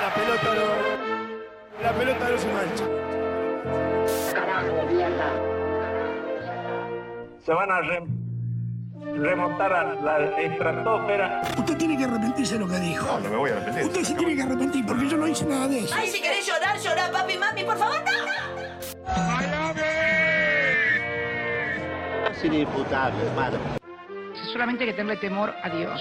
La pelota no. La pelota no se mancha. se van a re- remontar a la estratosfera. Usted tiene que arrepentirse de lo que dijo. No, no me voy a arrepentir. Usted se tiene que arrepentir porque yo no hice nada de eso. Ay, si querés llorar, llorar, papi, mami, por favor, no. Es inimputable, hermano. solamente hay que tenerle temor a Dios.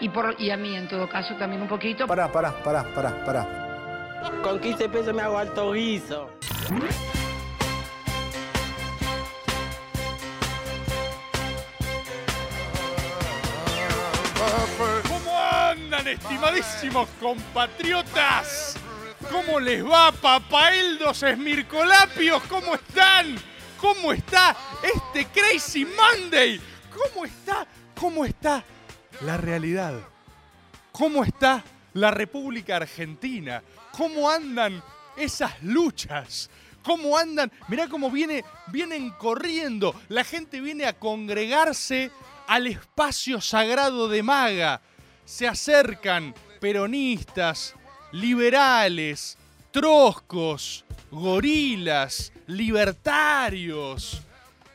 Y, por, y a mí, en todo caso, también un poquito. Pará, pará, pará, pará, pará. Con 15 pesos me hago alto guiso. ¿Cómo andan, estimadísimos compatriotas? ¿Cómo les va, papaeldos esmircolapios? ¿Cómo están? ¿Cómo está este Crazy Monday? ¿Cómo está? ¿Cómo está la realidad? ¿Cómo está la República Argentina? ¿Cómo andan esas luchas? ¿Cómo andan? Mirá cómo viene, vienen corriendo. La gente viene a congregarse al espacio sagrado de Maga. Se acercan peronistas, liberales, troscos, gorilas, libertarios.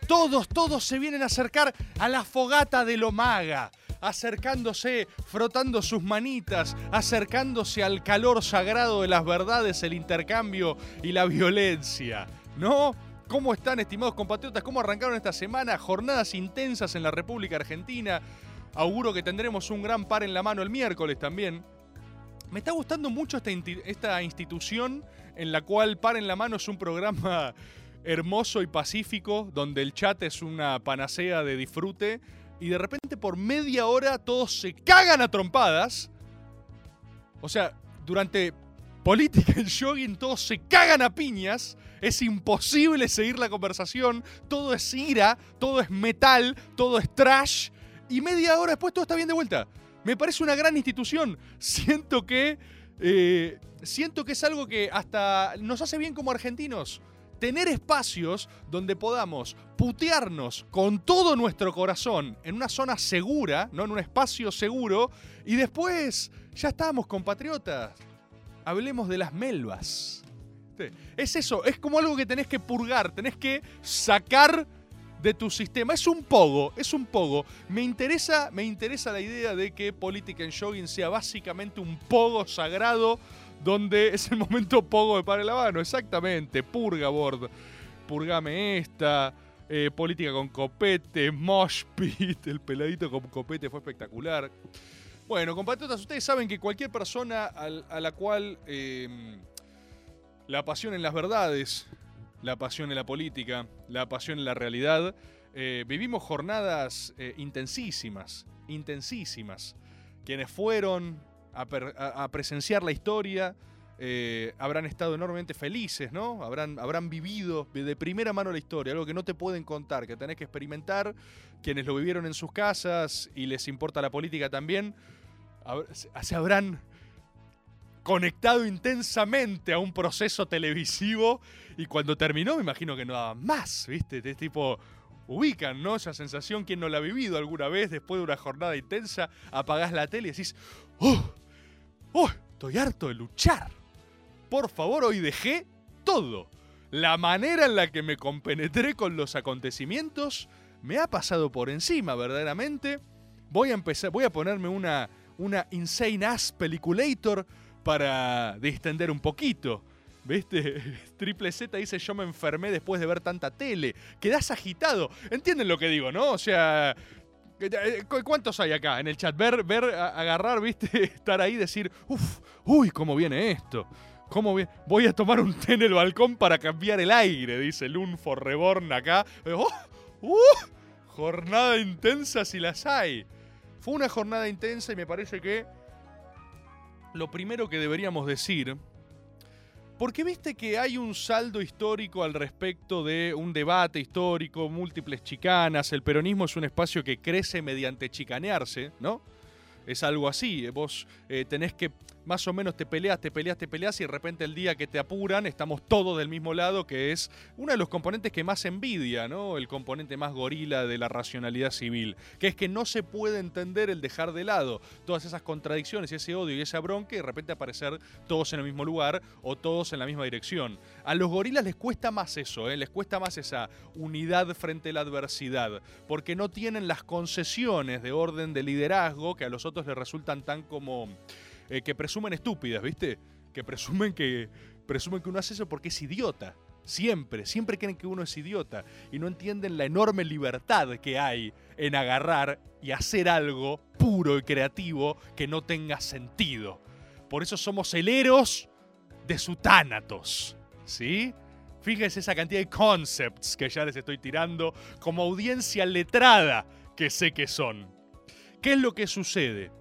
Todos, todos se vienen a acercar a la fogata de lo maga, acercándose, frotando sus manitas, acercándose al calor sagrado de las verdades, el intercambio y la violencia. ¿No? ¿Cómo están, estimados compatriotas? ¿Cómo arrancaron esta semana? Jornadas intensas en la República Argentina. Auguro que tendremos un gran par en la mano el miércoles también. Me está gustando mucho esta, esta institución en la cual Par en la Mano es un programa hermoso y pacífico, donde el chat es una panacea de disfrute, y de repente por media hora todos se cagan a trompadas. O sea, durante política en jogging todos se cagan a piñas, es imposible seguir la conversación, todo es ira, todo es metal, todo es trash, y media hora después todo está bien de vuelta. Me parece una gran institución. Siento que. eh, siento que es algo que hasta nos hace bien como argentinos. Tener espacios donde podamos putearnos con todo nuestro corazón en una zona segura, ¿no? En un espacio seguro. Y después ya estamos, compatriotas. Hablemos de las melvas. Es eso, es como algo que tenés que purgar, tenés que sacar de tu sistema. Es un pogo, es un pogo. Me interesa, me interesa la idea de que Política en Jogging sea básicamente un pogo sagrado donde es el momento pogo de Padre Lavano. Exactamente, purga board. Purgame esta. eh, política con copete, mosh pit, el peladito con copete fue espectacular. Bueno, compatriotas, ustedes saben que cualquier persona a la cual eh, la pasión en las verdades, la pasión en la política, la pasión en la realidad. Eh, vivimos jornadas eh, intensísimas, intensísimas. Quienes fueron a, presenciar la historia eh, habrán estado enormemente felices, ¿no? Habrán, habrán vivido de primera mano la historia, algo que no te pueden contar, que tenés que experimentar. Quienes lo vivieron en sus casas y les importa la política también, se- habrán conectado intensamente a un proceso televisivo y cuando terminó me imagino que no daba más, ¿viste? Es tipo, ubican, ¿no? Esa sensación, quien no la ha vivido alguna vez después de una jornada intensa, apagás la tele y decís, ¡oh! ¡Oh! Estoy harto de luchar. Por favor, hoy dejé todo. La manera en la que me compenetré con los acontecimientos me ha pasado por encima, verdaderamente. Voy a empezar, voy a ponerme una, una Insane Ass Peliculator para distender un poquito. ¿Viste? Triple Z dice yo me enfermé después de ver tanta tele. Quedás agitado. ¿Entienden lo que digo, no? O sea, eh, ¿cu- ¿cuántos hay acá en el chat? Ver, ver, agarrar, ¿viste? Estar ahí decir, uff, uy, ¿cómo viene esto? ¿Cómo? Voy a tomar un té en el balcón para cambiar el aire, dice Lunfo Reborn acá. ¡Oh! ¡Uh! Jornada intensa si las hay. Fue una jornada intensa y me parece que lo primero que deberíamos decir, porque viste que hay un saldo histórico al respecto de un debate histórico, múltiples chicanas, el peronismo es un espacio que crece mediante chicanearse, ¿no? Es algo así, vos eh, tenés que más o menos te peleas, te peleas, te peleas y de repente el día que te apuran estamos todos del mismo lado, que es uno de los componentes que más envidia, ¿no? El componente más gorila de la racionalidad civil, que es que no se puede entender el dejar de lado todas esas contradicciones ese odio y esa bronca y de repente aparecer todos en el mismo lugar o todos en la misma dirección. A los gorilas les cuesta más eso, ¿eh? les cuesta más esa unidad frente a la adversidad, porque no tienen las concesiones de orden de liderazgo que a los otros les resultan tan como eh, que presumen estúpidas, ¿viste? Que presumen que, presumen que uno hace eso porque es idiota. Siempre, siempre creen que uno es idiota y no entienden la enorme libertad que hay en agarrar y hacer algo puro y creativo que no tenga sentido. Por eso somos heleros de su tánatos, ¿sí? Fíjense esa cantidad de concepts que ya les estoy tirando como audiencia letrada que sé que son. ¿Qué es lo que sucede?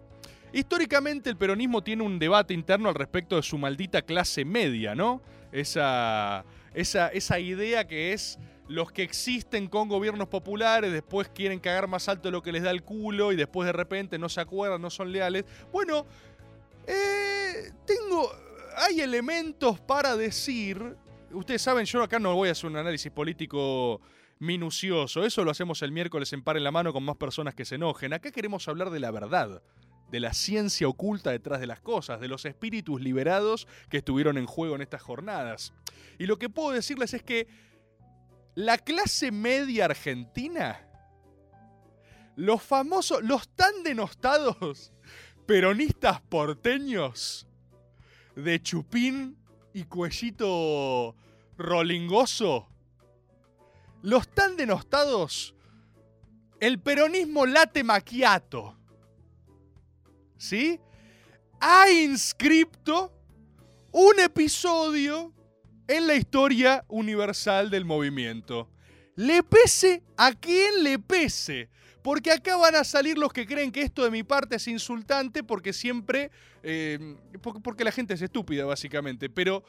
Históricamente el peronismo tiene un debate interno al respecto de su maldita clase media, ¿no? Esa, esa, esa idea que es los que existen con gobiernos populares, después quieren cagar más alto de lo que les da el culo y después de repente no se acuerdan, no son leales. Bueno, eh, tengo, hay elementos para decir, ustedes saben, yo acá no voy a hacer un análisis político minucioso, eso lo hacemos el miércoles en par en la mano con más personas que se enojen. Acá queremos hablar de la verdad de la ciencia oculta detrás de las cosas, de los espíritus liberados que estuvieron en juego en estas jornadas. Y lo que puedo decirles es que la clase media argentina, los famosos, los tan denostados peronistas porteños de chupín y cuellito rolingoso, los tan denostados, el peronismo late maquiato ¿sí? Ha inscripto un episodio en la historia universal del movimiento. Le pese a quien le pese. Porque acá van a salir los que creen que esto de mi parte es insultante porque siempre... Eh, porque la gente es estúpida, básicamente. Pero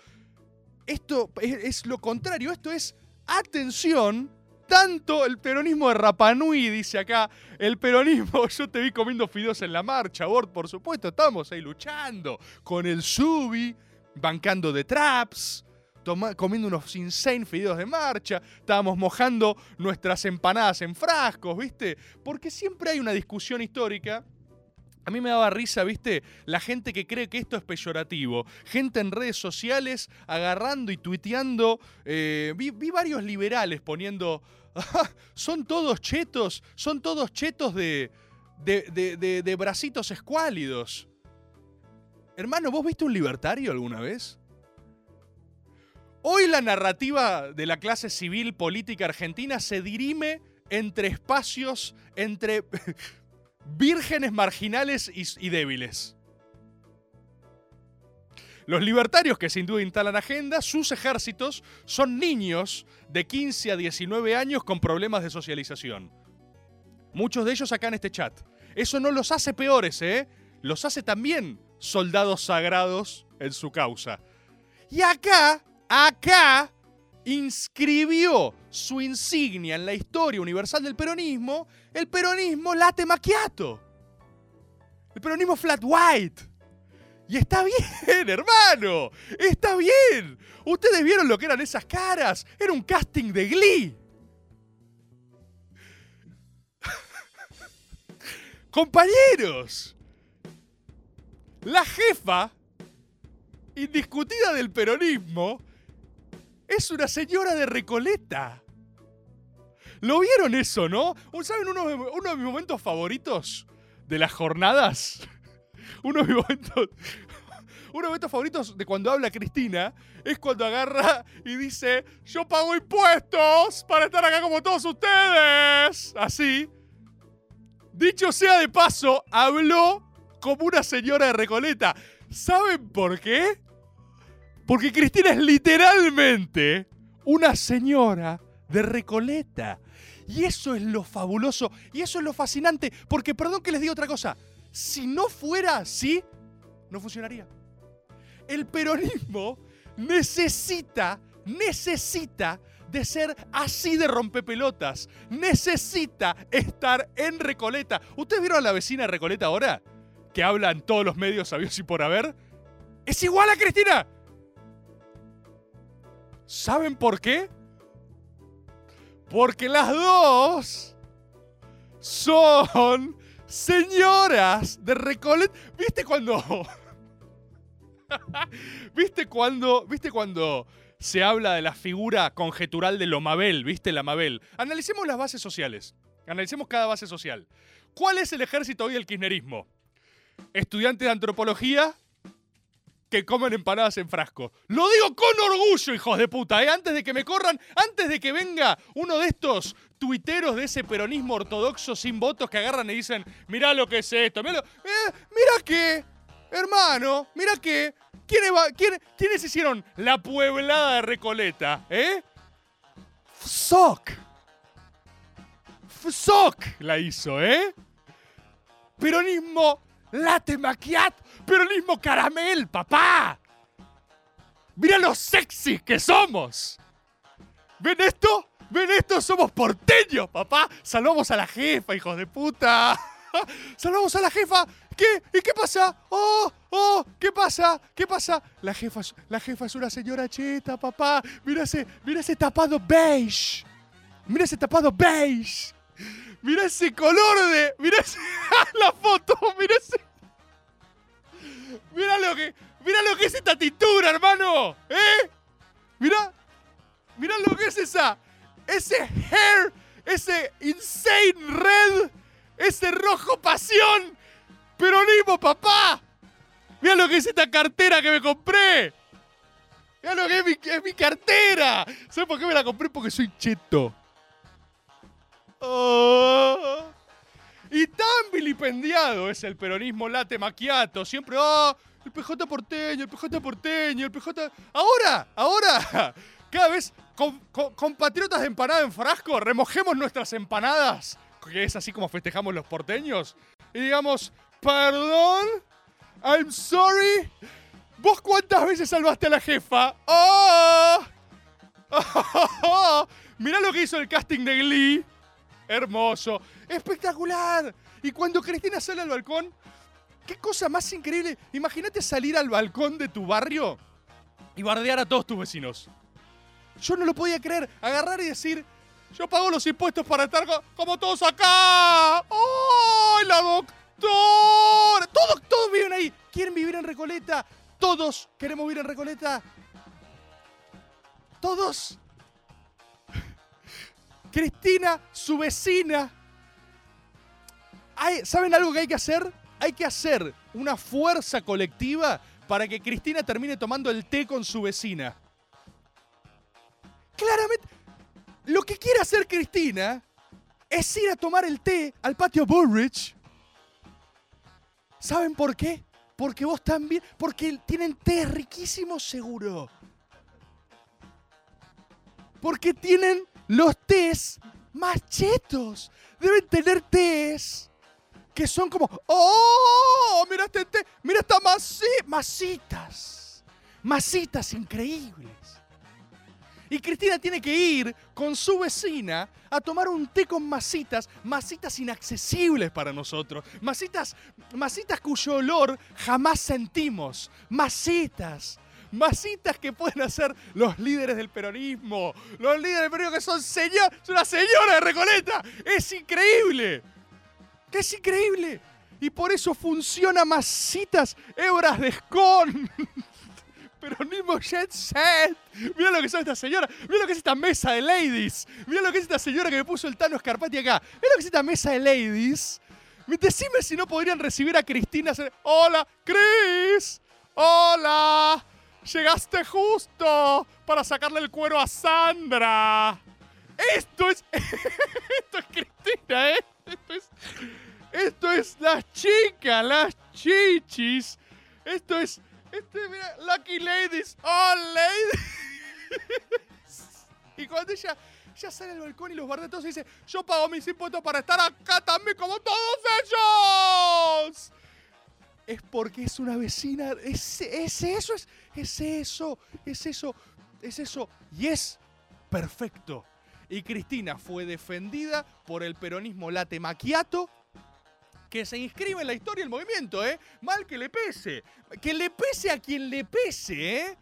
esto es, es lo contrario. Esto es atención tanto el peronismo de Rapanui, dice acá, el peronismo, yo te vi comiendo fideos en la marcha, Bord, por supuesto, estamos ahí luchando con el Subi, bancando de traps, comiendo unos insane fideos de marcha, estábamos mojando nuestras empanadas en frascos, ¿viste? Porque siempre hay una discusión histórica a mí me daba risa, ¿viste? La gente que cree que esto es peyorativo. Gente en redes sociales agarrando y tuiteando. Eh, vi, varios liberales poniendo. Ah, son todos chetos. Son todos chetos de, de, de bracitos escuálidos. Hermano, ¿vos viste un libertario alguna vez? Hoy la narrativa de la clase civil política argentina se dirime entre espacios, entre vírgenes marginales y, débiles. Los libertarios que sin duda instalan agenda, sus ejércitos son niños de 15 a 19 años con problemas de socialización. Muchos de ellos acá en este chat. Eso no los hace peores, ¿eh? Los hace también soldados sagrados en su causa. Y acá, acá, inscribió su insignia en la historia universal del peronismo, el peronismo late macchiato. El peronismo flat white. Y está bien, hermano. Está bien. Ustedes vieron lo que eran esas caras. Era un casting de Glee. Compañeros. La jefa indiscutida del peronismo es una señora de Recoleta. ¿Lo vieron eso, no? ¿Saben uno, de mis momentos favoritos de las jornadas? Uno de mis momentos. Uno de favoritos de cuando habla Cristina es cuando agarra y dice: Yo pago impuestos para estar acá como todos ustedes. Así. Dicho sea de paso, habló como una señora de Recoleta. ¿Saben por qué? Porque Cristina es literalmente una señora de Recoleta. Y eso es lo fabuloso y eso es lo fascinante. Porque, perdón que les diga otra cosa, si no fuera así, no funcionaría. El peronismo necesita, necesita de ser así de rompepelotas. Necesita estar en Recoleta. ¿Ustedes vieron a la vecina de Recoleta ahora? Que habla en todos los medios sabios y por haber es igual a Cristina. ¿Saben por qué? Porque las dos son señoras de Recolet. ¿Viste cuando ¿Viste cuando, ¿Viste cuando se habla de la figura conjetural de lo Mabel? ¿Viste la Mabel? Analicemos las bases sociales. Analicemos cada base social. ¿Cuál es el ejército hoy del kirchnerismo? Estudiantes de antropología que comen empanadas en frasco. Lo digo con orgullo, hijos de puta, ¿eh? Antes de que me corran, antes de que venga uno de estos tuiteros de ese peronismo ortodoxo sin votos que agarran y dicen, mirá lo que es esto, mirá, lo- eh, mirá que, hermano, mirá que, ¿quiénes, va- quién- ¿quiénes hicieron la pueblada de Recoleta, eh? FSOC. FSOC la hizo, ¿eh? Peronismo latte macchiato, peronismo caramel, papá. Mira lo sexy que somos. ¿Ven esto? ¿Ven esto? Somos porteños, papá. Salvamos a la jefa, hijos de puta. Salvamos a la jefa. ¿Qué? ¿Y qué pasa? Oh, oh, ¿qué pasa? ¿Qué pasa? La jefa, la jefa es una señora cheta, papá. Mira ese, mira ese tapado beige. Mira ese tapado beige. Mira ese color de. Mira ese- la foto. Mira ese. Mira lo que. Mira lo que es esta tintura, hermano. ¿Eh? Mira. Mira lo que es esa. Ese hair. Ese insane red. Ese rojo pasión. Peronismo, papá. Mira lo que es esta cartera que me compré. Mira lo que es mi, es mi cartera. ¿Sabes por qué me la compré? Porque soy cheto. Oh. Y tan vilipendiado es el peronismo late maquiato. Siempre, oh, el PJ porteño, el PJ porteño, el PJ. Ahora, ahora, cada vez con, con- compatriotas de empanada en frasco, remojemos nuestras empanadas, que es así como festejamos los porteños, y digamos, perdón, I'm sorry. ¿Vos cuántas veces salvaste a la jefa? ¡Oh! ¡Oh! Mirá lo que hizo el casting de Glee. Hermoso. Espectacular. Y cuando Cristina sale al balcón, qué cosa más increíble. Imagínate salir al balcón de tu barrio y bardear a todos tus vecinos. Yo no lo podía creer. Agarrar y decir, yo pago los impuestos para estar co- como todos acá. ¡Oh! La doctora. Todos, todos viven ahí. ¿Quieren vivir en Recoleta? Todos queremos vivir en Recoleta. Todos. Cristina, su vecina. Hay- ¿Saben algo que hay que hacer? Hay que hacer una fuerza colectiva para que Cristina termine tomando el té con su vecina. Claramente, lo que quiere hacer Cristina es ir a tomar el té al patio Bullrich. ¿Saben por qué? Porque vos también, porque tienen té riquísimo seguro. Porque tienen los tés más chetos. Deben tener tés que son como, ¡oh! Mira este té, mira esta masi masitas. Masitas increíbles. Y Cristina tiene que ir con su vecina a tomar un té con masitas, masitas inaccesibles para nosotros, masitas, masitas cuyo olor jamás sentimos, masitas, masitas que pueden hacer los líderes del peronismo, los líderes del peronismo que son señor, es una señora de Recoleta, es increíble, es increíble. Y por eso funciona masitas hebras de escon. Peronismo Jet Set. Mira lo que son estas señoras. Mira lo que es esta mesa de ladies. Mira lo que es esta señora que me puso el Tano Scarpati acá. Mira lo que es esta mesa de ladies. Decime si no podrían recibir a Cristina. Hola, Cris. Hola. Llegaste justo para sacarle el cuero a Sandra. Esto es. Esto es Cristina, ¿eh? Esto es. Esto es las chicas, las chichis. Esto es. Este, mira, Lucky Ladies. Oh, ladies. y cuando ella, ella sale al balcón y los bardea a todos dice: Yo pago mis impuestos para estar acá también como todos ellos. Es porque es una vecina. Es, es eso, es, es eso, es eso, es eso. Y es perfecto. Y Cristina fue defendida por el peronismo late maquiato que se inscribe en la historia del movimiento, ¿eh? Mal que le pese. Que le pese a quien le pese, ¿eh?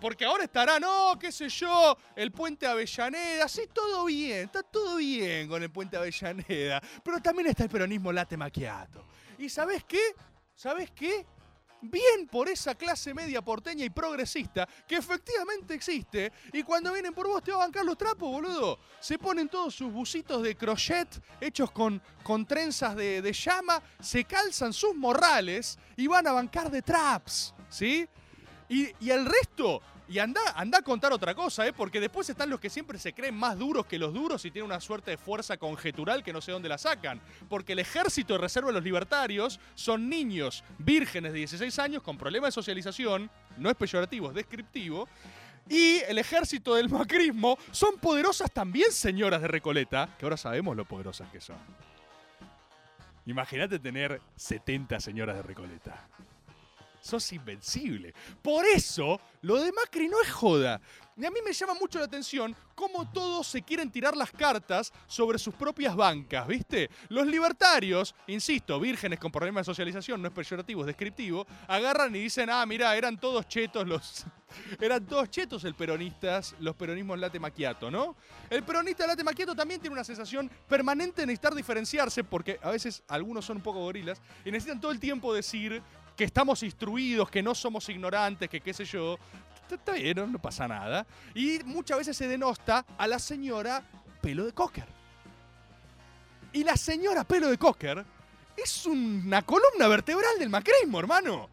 Porque ahora estará, no, qué sé yo, el puente Avellaneda, sí, todo bien, está todo bien con el puente Avellaneda. Pero también está el peronismo late maquiato. ¿Y sabes qué? ¿Sabes qué? Bien por esa clase media porteña y progresista que efectivamente existe. Y cuando vienen por vos te va a bancar los trapos, boludo. Se ponen todos sus busitos de crochet hechos con, con trenzas de, llama, se calzan sus morrales y van a bancar de traps, ¿sí? Y el resto, y anda, anda a contar otra cosa, ¿eh? porque después están los que siempre se creen más duros que los duros y tienen una suerte de fuerza conjetural que no sé dónde la sacan. Porque el ejército de reserva de los libertarios son niños vírgenes de 16 años con problemas de socialización, no es peyorativo, es descriptivo. Y el ejército del macrismo son poderosas también señoras de Recoleta, que ahora sabemos lo poderosas que son. Imagínate tener 70 señoras de Recoleta sos invencible. Por eso, lo de Macri no es joda. Y a mí me llama mucho la atención cómo todos se quieren tirar las cartas sobre sus propias bancas, ¿viste? Los libertarios, insisto, vírgenes con problemas de socialización, no es peyorativo, es descriptivo, agarran y dicen, ah, mira, eran todos chetos los... eran todos chetos el peronistas, los peronismos late maquiato, ¿no? El peronista late maquiato también tiene una sensación permanente de necesitar diferenciarse, porque a veces algunos son un poco gorilas, y necesitan todo el tiempo decir que estamos instruidos, que no somos ignorantes, que qué sé yo. Está bien, no, pasa nada. Y muchas veces se denosta a la señora pelo de cocker. Y la señora pelo de cocker es una columna vertebral del macrismo, hermano.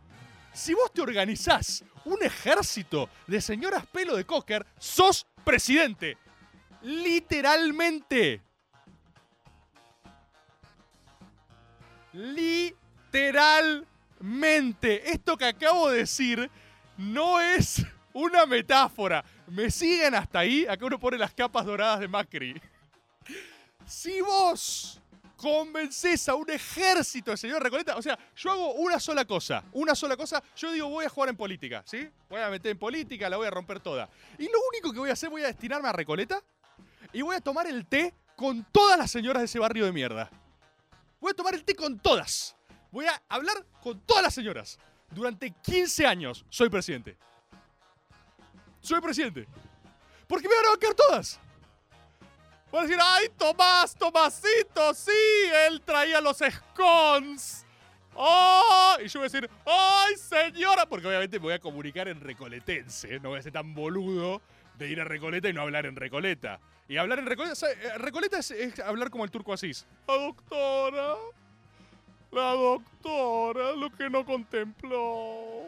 Si vos te organizás un ejército de señoras pelo de cocker, sos presidente. Literalmente. Literalmente. Esto que acabo de decir no es una metáfora. ¿Me siguen hasta ahí? Acá uno pone las capas doradas de Macri. Si vos convences a un ejército de señor Recoleta, o sea, yo hago una sola cosa, una sola cosa, yo digo voy a jugar en política, ¿sí? Voy a meter en política, la voy a romper toda. Y lo único que voy a hacer, voy a destinarme a Recoleta y voy a tomar el té con todas las señoras de ese barrio de mierda. Voy a tomar el té con todas. Voy a hablar con todas las señoras. Durante 15 años soy presidente. Soy presidente. Porque me van a bancar todas. Van a decir, ay, Tomás, Tomasito, sí, él traía los scones. ¡Oh! Y yo voy a decir, ¡ay, señora! Porque obviamente me voy a comunicar en recoletense. No voy a ser tan boludo de ir a Recoleta y no hablar en Recoleta. Y hablar en Recoleta, Recoleta es, es hablar como el turco Asís. La doctora, la doctora, lo que no contempló.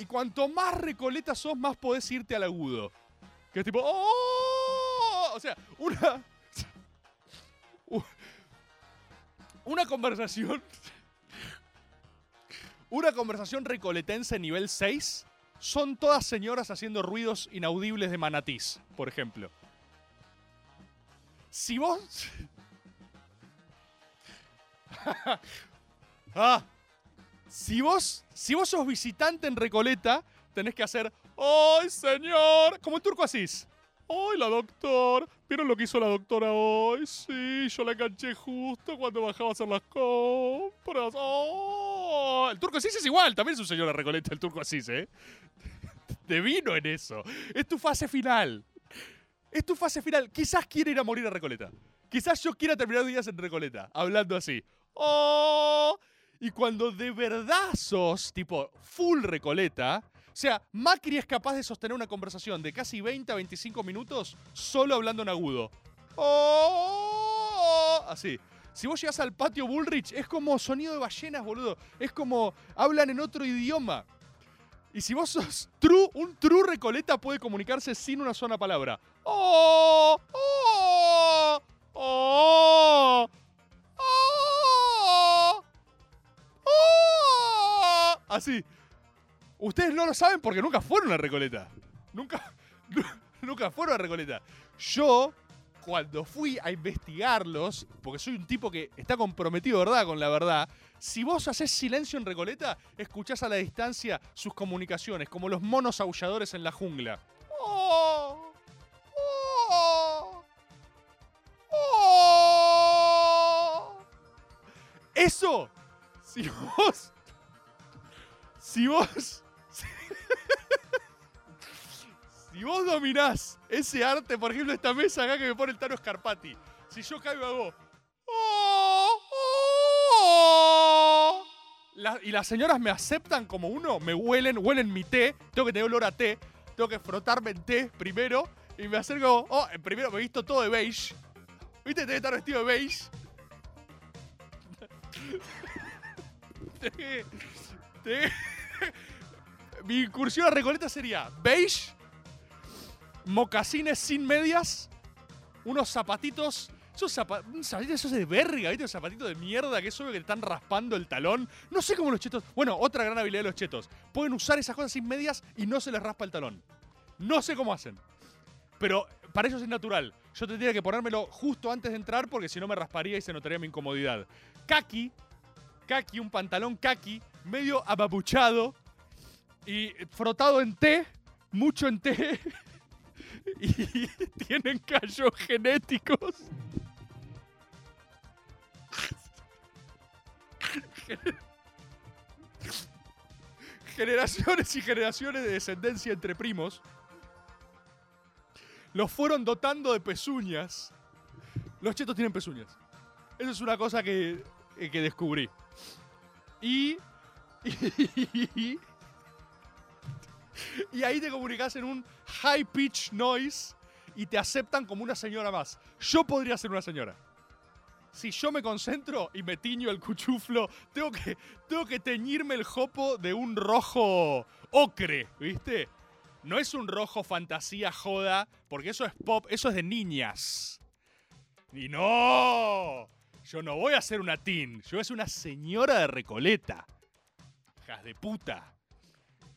Y cuanto más Recoleta sos, más podés irte al agudo. Que es tipo, ¡oh! O sea, una. Una conversación. Una conversación recoletense nivel 6 son todas señoras haciendo ruidos inaudibles de manatís, por ejemplo. Si vos. ah. Si vos, si vos sos visitante en Recoleta, tenés que hacer ¡Ay, señor! Como el turco Asís. ¡Ay, la doctora! ¿Vieron lo que hizo la doctora hoy? Sí, yo la enganché justo cuando bajaba a hacer las compras. ¡Oh! El turco Asís es igual, también es un señor de Recoleta, el turco Asís, ¿eh? Te vino en eso. Es tu fase final. Es tu fase final. Quizás quiere ir a morir a Recoleta. Quizás yo quiera terminar días en Recoleta, hablando así. ¡Oh! Y cuando de verdad sos, tipo, full Recoleta, o sea, Macri es capaz de sostener una conversación de casi 20 a 25 minutos solo hablando en agudo. ¡Oh! Así. Si vos llegas al patio Bullrich, es como sonido de ballenas, boludo. Es como hablan en otro idioma. Y si vos sos true, un true Recoleta puede comunicarse sin una sola palabra. ¡Oh! ¡Oh! ¡Oh! ¡Oh! Así. Ustedes no lo saben porque nunca fueron a Recoleta. Nunca, nu- nunca fueron a Recoleta. Yo, cuando fui a investigarlos, porque soy un tipo que está comprometido, ¿verdad?, con la verdad. Si vos haces silencio en Recoleta, escuchás a la distancia sus comunicaciones, como los monos aulladores en la jungla. ¡Oh! ¡Oh! ¡Oh! Eso, si vos. Si vos. Si vos dominás ese arte, por ejemplo, esta mesa acá que me pone el Tano Scarpati. Si yo caigo hago. "Oh, oh", y las señoras me aceptan como uno, me huelen, huelen mi té, tengo que tener olor a té, tengo que frotarme en té primero y me acerco, oh, eh, primero me he visto todo de beige. ¿Viste? Tengo que estar vestido de beige. Tengo que- Mi incursión a Recoleta sería beige, mocasines sin medias, unos zapatitos. Esos zapa- un zapatito esos de verga, ¿viste? Un zapatito de mierda que es obvio que te están raspando el talón. No sé cómo los chetos. Bueno, otra gran habilidad de los chetos. Pueden usar esas cosas sin medias y no se les raspa el talón. No sé cómo hacen. Pero para ellos es natural. Yo tendría que ponérmelo justo antes de entrar porque si no me rasparía y se notaría mi incomodidad. Kaki, kaki, un pantalón kaki, medio ababuchado y frotado en té, mucho en té. Y tienen callos genéticos. Generaciones y generaciones de descendencia entre primos los fueron dotando de pezuñas. Los chetos tienen pezuñas. Eso es una cosa que, que descubrí. Y, y. ahí te comunicas en un high pitch noise y te aceptan como una señora más. Yo podría ser una señora. Si yo me concentro y me tiño el cuchuflo, tengo que, tengo que teñirme el jopo de un rojo ocre, ¿viste? No es un rojo fantasía joda, porque eso es pop, eso es de niñas. Y no, yo no voy a ser una teen, yo voy una señora de Recoleta. De puta.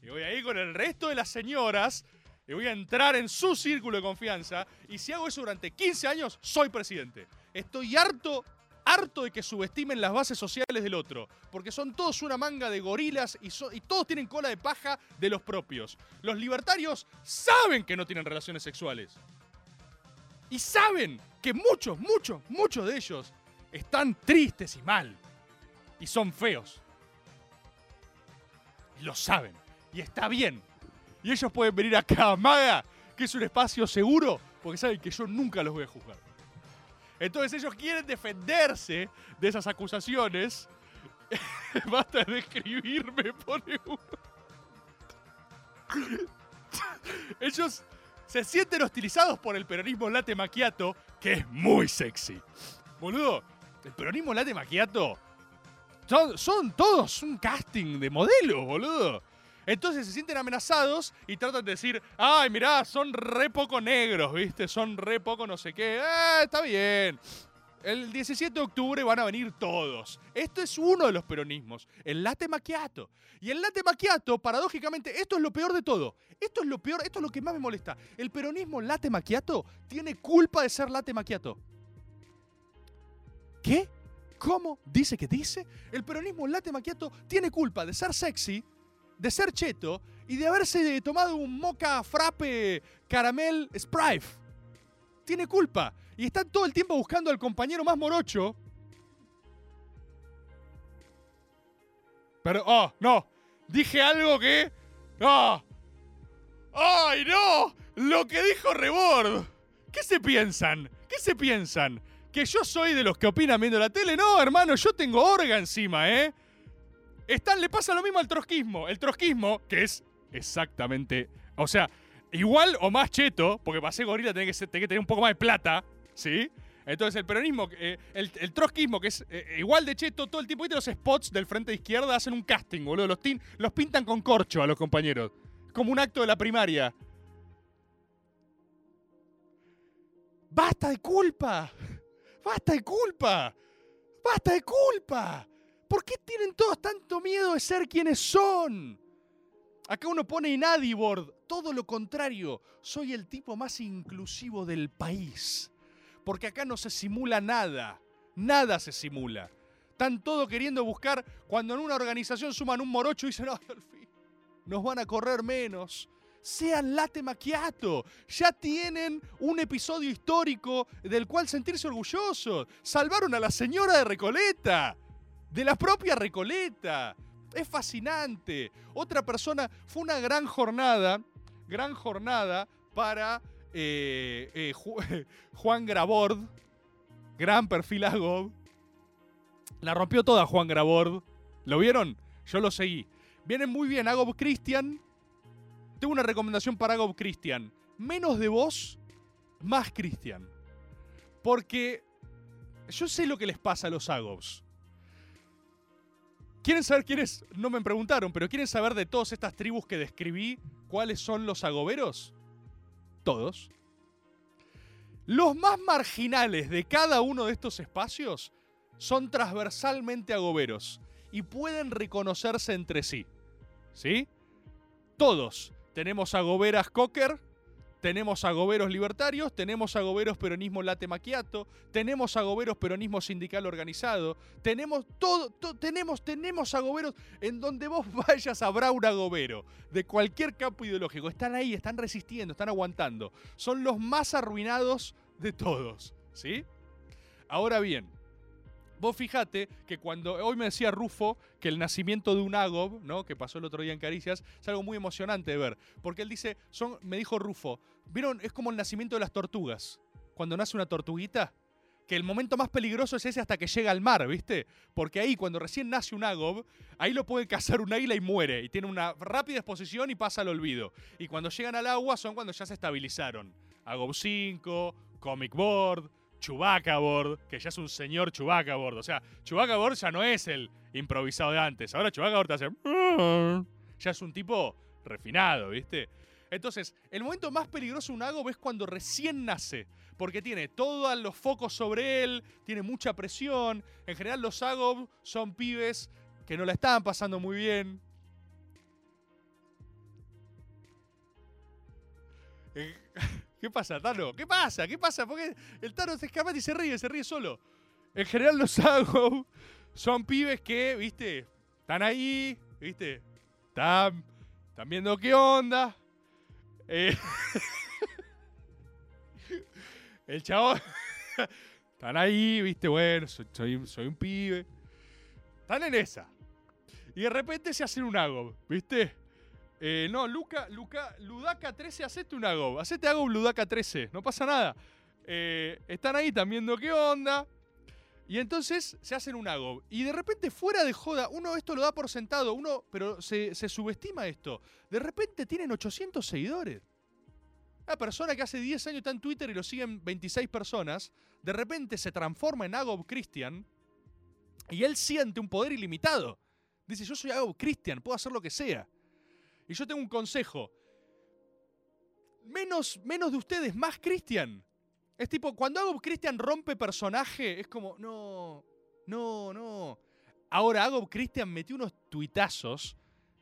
Y voy a ir con el resto de las señoras y voy a entrar en su círculo de confianza. Y si hago eso durante 15 años, soy presidente. Estoy harto, harto de que subestimen las bases sociales del otro. Porque son todos una manga de gorilas y todos tienen cola de paja de los propios. Los libertarios saben que no tienen relaciones sexuales. Y saben que muchos, muchos, muchos de ellos están tristes y mal. Y son feos. Lo saben. Y está bien. Y ellos pueden venir acá a Maga, que es un espacio seguro, porque saben que yo nunca los voy a juzgar. Entonces ellos quieren defenderse de esas acusaciones. Basta de escribirme, pone uno. Ellos se sienten hostilizados por el peronismo late macchiato, que es muy sexy. Boludo, el peronismo late macchiato son, todos un casting de modelos, boludo. Entonces se sienten amenazados y tratan de decir, ay, mirá, son re poco negros, ¿viste? Son re poco no sé qué. Ah, está bien. El 17 de octubre van a venir todos. Esto es uno de los peronismos, el latte macchiato. Y el latte macchiato, paradójicamente, esto es lo peor de todo. Esto es lo peor, esto es lo que más me molesta. El peronismo latte macchiato tiene culpa de ser latte macchiato. ¿Qué? ¿Cómo? ¿Dice que dice? El peronismo latte macchiato tiene culpa de ser sexy, de ser cheto y de haberse tomado un mocha frappe caramel sprite. Tiene culpa. Y están todo el tiempo buscando al compañero más morocho. Pero, oh, no. Dije algo que. ¡Ah! ¡Ay, no! Lo que dijo Rebord. ¿Qué se piensan? ¿Qué se piensan? ¿Que yo soy de los que opinan viendo la tele? No, hermano, yo tengo orga encima, ¿eh? Están, le pasa lo mismo al trotskismo. El trotskismo, que es exactamente. O sea, igual o más cheto, porque para ser gorila tenés que, tener un poco más de plata, ¿sí? Entonces el peronismo, eh, el, el trotskismo, que es eh, igual de cheto todo el tiempo, ¿viste? Los spots del frente de izquierda hacen un casting, boludo. Los, los pintan con corcho a los compañeros. Como un acto de la primaria. ¡Basta de culpa! ¡Basta de culpa! ¡Basta de culpa! ¿Por qué tienen todos tanto miedo de ser quienes son? Acá uno pone inadibord. Todo lo contrario. Soy el tipo más inclusivo del país. Porque acá no se simula nada. Nada se simula. Están todo queriendo buscar cuando en una organización suman un morocho y dicen, "Ay, al fin, nos van a correr menos. Sean late macchiato. Ya tienen un episodio histórico del cual sentirse orgullosos. Salvaron a la señora de Recoleta. de la propia Recoleta. Es fascinante. Otra persona, fue una gran jornada, gran jornada para eh, eh, Ju- Juan Grabord, gran perfil Agob. La rompió toda Juan Grabord. ¿Lo vieron? Yo lo seguí. Viene muy bien Agob Christian. Tengo una recomendación para Agob Christian. Menos de vos, más Christian. Porque yo sé lo que les pasa a los Agobs. ¿Quieren saber quiénes? No me preguntaron, pero ¿quieren saber de todas estas tribus que describí cuáles son los agoberos? Todos. Los más marginales de cada uno de estos espacios son transversalmente agoberos y pueden reconocerse entre sí. ¿Sí? Todos. Tenemos agoberas cocker, tenemos agoberos libertarios, tenemos agoberos peronismo late maquiato, tenemos agoberos peronismo sindical organizado, tenemos todo, to- tenemos, tenemos agoberos en donde vos vayas habrá un agobero de cualquier campo ideológico. Están ahí, están resistiendo, están aguantando. Son los más arruinados de todos, ¿sí? Ahora bien, Vos fijate que cuando hoy me decía Rufo que el nacimiento de un Agob, ¿no? Que pasó el otro día en Caricias, es algo muy emocionante de ver. Porque él dice, son, me dijo Rufo, ¿vieron? Es como el nacimiento de las tortugas. Cuando nace una tortuguita, que el momento más peligroso es ese hasta que llega al mar, ¿viste? Porque ahí, cuando recién nace un Agob, ahí lo puede cazar un águila y muere. Y tiene una rápida exposición y pasa al olvido. Y cuando llegan al agua son cuando ya se estabilizaron. Agob 5, Comic Board, Chewbacca Board, que ya es un señor Chewbacca Board. O sea, Chewbacca Board ya no es el improvisado de antes. Ahora Chewbacca Board te hace... Ya es un tipo refinado, ¿viste? Entonces, el momento más peligroso de un Agob es cuando recién nace. Porque tiene todos los focos sobre él, tiene mucha presión. En general, los Agob son pibes que no la estaban pasando muy bien. ¿Qué pasa, Tano? ¿Qué pasa? ¿Qué pasa? Porque el Tano se escapa y se ríe, se ríe solo. En general, los Agob son pibes que, viste, están ahí, viste, están, están viendo qué onda. Eh, el chabón. Están ahí, viste, bueno, soy un pibe. Están en esa. Y de repente se hacen un Agob, ¿viste? Eh, no, Luca, Luca, Ludaka 13, hacete un Agob. Hacete Agob Ludaka 13, no pasa nada. Eh, están ahí, están viendo qué onda. Y entonces se hacen un Agob. Y de repente, fuera de joda, uno esto lo da por sentado, uno, pero se, se subestima esto. De repente tienen 800 seguidores. Una persona que hace 10 años está en Twitter y lo siguen 26 personas, de repente se transforma en Agob Christian y él siente un poder ilimitado. Dice, yo soy Agob Christian, puedo hacer lo que sea. Y yo tengo un consejo. Menos, menos de ustedes, más Christian. Es tipo, cuando Agob Christian rompe personaje, es como, no, no, no. Ahora Agob Christian metió unos tuitazos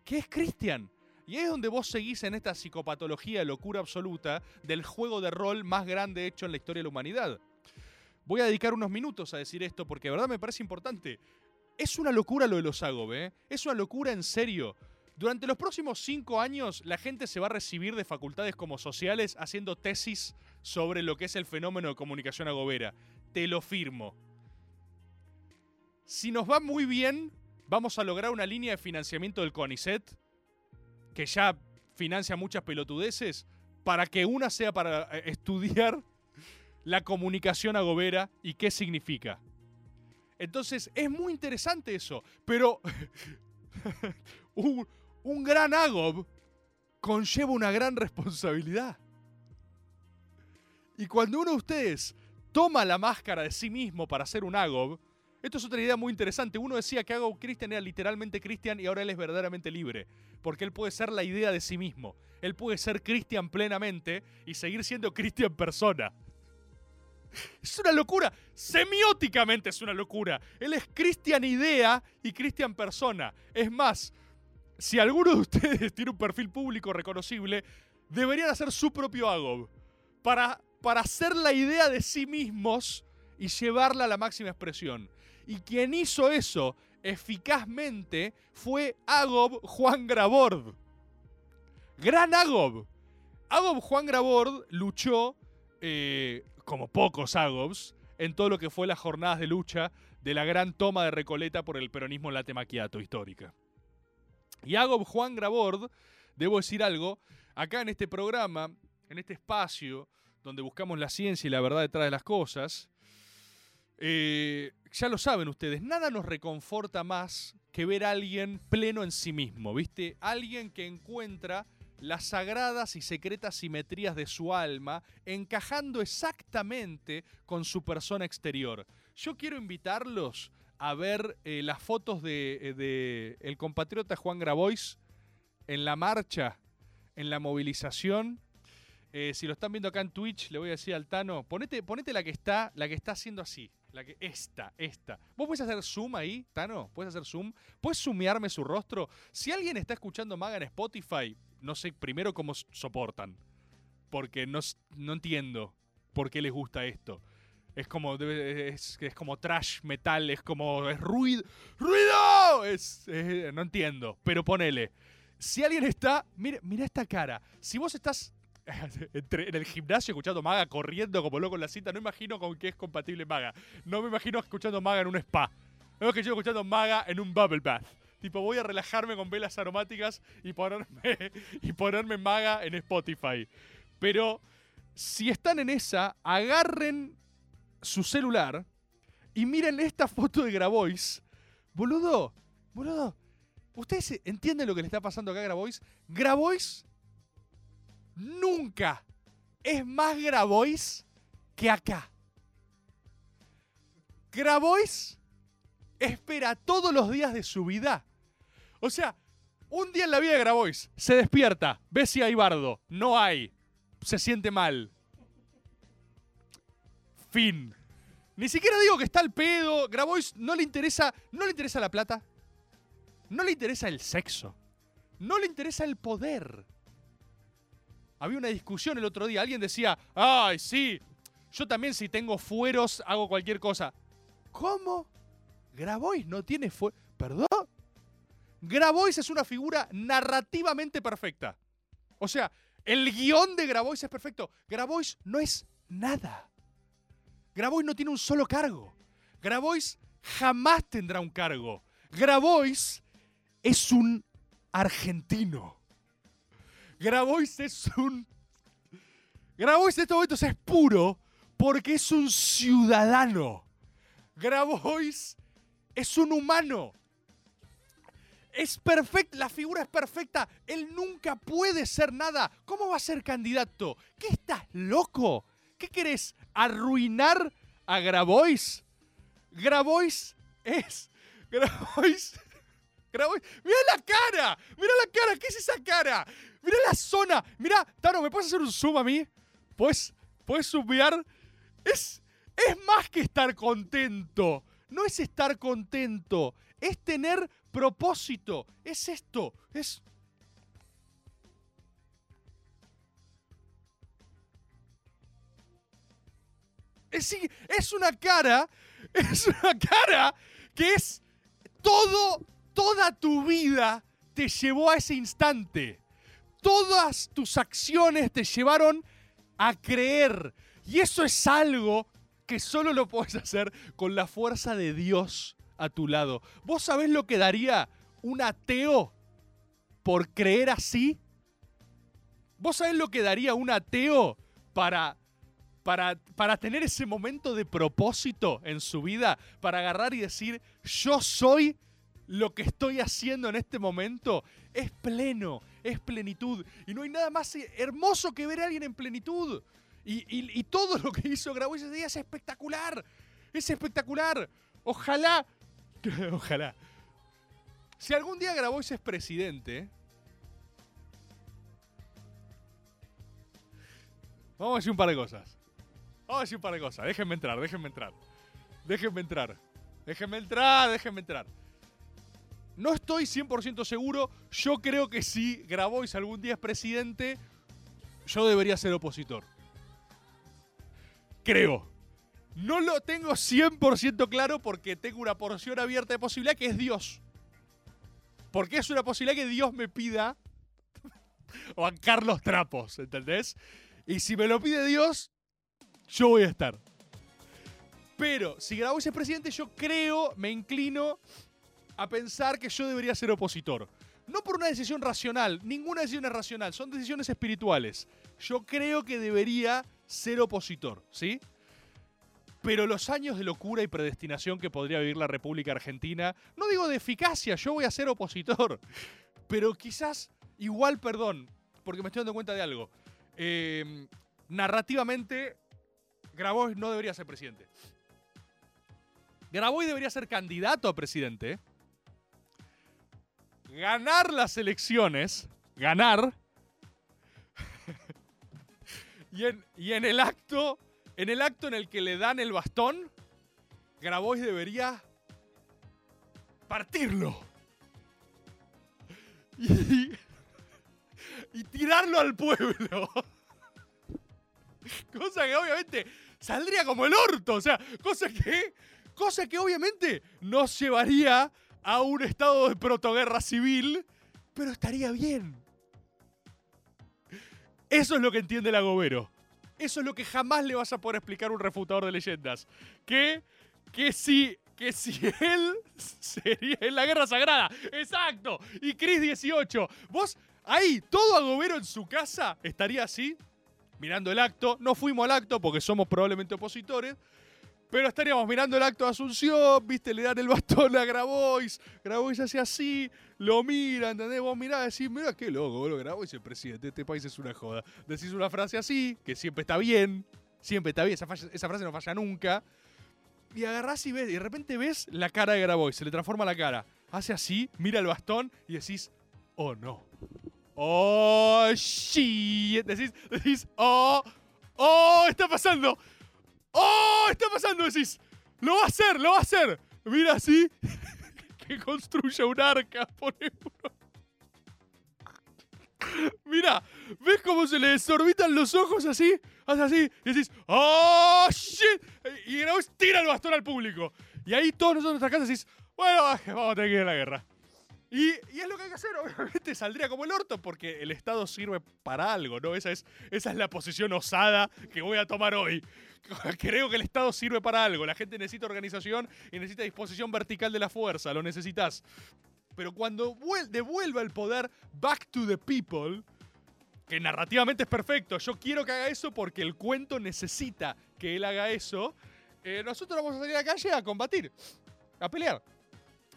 que es Christian. Y es donde vos seguís en esta psicopatología locura absoluta del juego de rol más grande hecho en la historia de la humanidad. Voy a dedicar unos minutos a decir esto porque de verdad me parece importante. Es una locura lo de los Agob, ¿eh? Es una locura en serio. Durante los próximos cinco años, la gente se va a recibir de facultades como sociales haciendo tesis sobre lo que es el fenómeno de comunicación agobera. Te lo firmo. Si nos va muy bien, vamos a lograr una línea de financiamiento del CONICET, que ya financia muchas pelotudeces, para que una sea para eh, estudiar la comunicación agobera y qué significa. Entonces, es muy interesante eso, pero un gran agob conlleva una gran responsabilidad. Y cuando uno de ustedes toma la máscara de sí mismo para ser un agob, esto es otra idea muy interesante. Uno decía que Agob Christian era literalmente Christian y ahora él es verdaderamente libre. Porque él puede ser la idea de sí mismo. Él puede ser Christian plenamente y seguir siendo Christian persona. Es una locura. Semióticamente es una locura. Él es Christian idea y Christian persona. Es más, si alguno de ustedes tiene un perfil público reconocible, deberían hacer su propio Agob. Para, para hacer la idea de sí mismos y llevarla a la máxima expresión. Y quien hizo eso eficazmente fue Agob Juan Grabord. Gran Agob. Agob Juan Grabord luchó, eh, como pocos Agobs, en todo lo que fue las jornadas de lucha de la gran toma de Recoleta por el peronismo en la temaquiato histórica. Y hago Juan Grabord, debo decir algo, acá en este programa, en este espacio donde buscamos la ciencia y la verdad detrás de las cosas, eh, ya lo saben ustedes, nada nos reconforta más que ver a alguien pleno en sí mismo, ¿viste? Alguien que encuentra las sagradas y secretas simetrías de su alma encajando exactamente con su persona exterior. Yo quiero invitarlos a ver eh, las fotos eh, de el compatriota Juan Grabois en la marcha, en la movilización. Eh, si lo están viendo acá en Twitch, le voy a decir al Tano, ponete, ponete la que está, la que está haciendo así. La que, esta, esta. ¿Vos puedes hacer zoom ahí, Tano? ¿Puedes hacer zoom? ¿Puedes zoomearme su rostro? Si alguien está escuchando Maga en Spotify, no sé primero cómo soportan. Porque no, no entiendo por qué les gusta esto. Es como, es, es como trash metal, es como, es ruido. ¡Ruido! Es, no entiendo, pero ponele. Si alguien está, mira, esta cara. Si vos estás en el gimnasio escuchando Maga corriendo como loco en la cita, no imagino con qué es compatible Maga. No me imagino escuchando Maga en un spa. No es que yo escuchando Maga en un bubble bath. Tipo, voy a relajarme con velas aromáticas y ponerme, y ponerme Maga en Spotify. Pero si están en esa, agarren su celular y miren esta foto de Grabois. Boludo, boludo. ¿Ustedes entienden lo que le está pasando acá a Grabois? Grabois nunca es más Grabois que acá. Grabois espera todos los días de su vida. O sea, un día en la vida de Grabois se despierta, ve si hay bardo, no hay, se siente mal. Fin. Ni siquiera digo que está al pedo, Grabois no le interesa, no le interesa la plata, no le interesa el sexo, no le interesa el poder. Había una discusión el otro día. Alguien decía, ay, sí, yo también si tengo fueros hago cualquier cosa. ¿Cómo? Grabois no tiene fueros. ¿Perdón? Grabois es una figura narrativamente perfecta. O sea, el guion de Grabois es perfecto. Grabois no es nada. Grabois no tiene un solo cargo. Grabois jamás tendrá un cargo. Grabois es un argentino. Grabois es un. Grabois en estos momentos es puro porque es un ciudadano. Grabois es un humano. Es perfecta, la figura es perfecta. Él nunca puede ser nada. ¿Cómo va a ser candidato? ¿Qué estás loco? ¿Qué querés? ¿Arruinar a Grabois? Grabois es. Grabois. Grabois. ¡Mira la cara! ¡Mira la cara! ¿Qué es esa cara? ¡Mira la zona! ¡Mira! Tano, ¿me puedes hacer un zoom a mí? ¿Puedes, puedes zoomear? Es, es más que estar contento. No es estar contento. Es tener propósito. Es esto. Es. Es, es una cara. Es una cara que es todo, toda tu vida te llevó a ese instante. Todas tus acciones te llevaron a creer. Y eso es algo que solo lo puedes hacer con la fuerza de Dios a tu lado. ¿Vos sabés lo que daría un ateo por creer así? ¿Vos sabés lo que daría un ateo para, para, para tener ese momento de propósito en su vida? Para agarrar y decir, yo soy lo que estoy haciendo en este momento. Es pleno, es plenitud. Y no hay nada más hermoso que ver a alguien en plenitud. Y, y- todo lo que hizo Grabois ese día es espectacular. Es espectacular. Ojalá, ojalá. Si algún día Grabois es presidente, vamos a decir un par de cosas. Vamos a decir un par de cosas. Déjenme entrar, déjenme entrar. Déjenme entrar. Déjenme entrar, déjenme entrar. No estoy 100% seguro. Yo creo que si Grabois algún día es presidente, yo debería ser opositor. Creo. No lo tengo 100% claro porque tengo una porción abierta de posibilidad que es Dios. Porque es una posibilidad que Dios me pida bancar los trapos, ¿entendés? Y si me lo pide Dios, yo voy a estar. Pero si Grabois es presidente, yo creo, me inclino a pensar que yo debería ser opositor. No por una decisión racional, ninguna decisión es racional, son decisiones espirituales. Yo creo que debería ser opositor, ¿sí? Pero los años de locura y predestinación que podría vivir la República Argentina, no digo de eficacia, yo voy a ser opositor, pero quizás igual, perdón, porque me estoy dando cuenta de algo. Eh, narrativamente, Grabois no debería ser presidente. Grabois debería ser candidato a presidente. Ganar las elecciones. Ganar. y, en, el acto. En el acto en el que le dan el bastón. Grabois debería. partirlo. Y, y tirarlo al pueblo. Cosa que obviamente saldría como el orto. O sea, cosa que. Cosa que obviamente nos llevaría a un estado de protoguerra civil, pero estaría bien. Eso es lo que entiende el agobero. Eso es lo que jamás le vas a poder explicar a un refutador de leyendas. Que, que si, que si él sería en la guerra sagrada. Exacto. Y Chris 18. Vos, ahí, todo agobero en su casa estaría así, mirando el acto. No fuimos al acto porque somos probablemente opositores. Pero estaríamos mirando el acto de Asunción, viste, le dan el bastón a Grabois, Grabois hace así, lo mira, ¿entendés? Vos mirás decís, mira qué loco, boludo, Grabois el presidente de este país es una joda. Decís una frase así, que siempre está bien, siempre está bien, esa, esa frase no falla nunca. Y agarrás y ves, y de repente ves la cara de Grabois, se le transforma la cara. Hace así, mira el bastón y decís, oh no. Oh, shit. Decís, decís, oh, oh, está pasando. ¡Oh! Está pasando, decís. Lo va a hacer, lo va a hacer. Mira así. que construya un arca, pone uno. Mira, ¿ves cómo se le desorbitan los ojos así? Hace así y decís, ¡Oh, shit! Y Grabois tira el bastón al público. Y ahí todos nosotros en nuestra casa decís, bueno, vamos a tener que ir a la guerra. Y, es lo que hay que hacer, obviamente saldría como el orto porque el Estado sirve para algo, ¿no? Esa es, esa es la posición osada que voy a tomar hoy. Creo que el Estado sirve para algo. La gente necesita organización y necesita disposición vertical de la fuerza, lo necesitas. Pero cuando vuel- devuelva el poder back to the people, que narrativamente es perfecto, yo quiero que haga eso porque el cuento necesita que él haga eso, eh, nosotros vamos a salir a la calle a combatir, a pelear.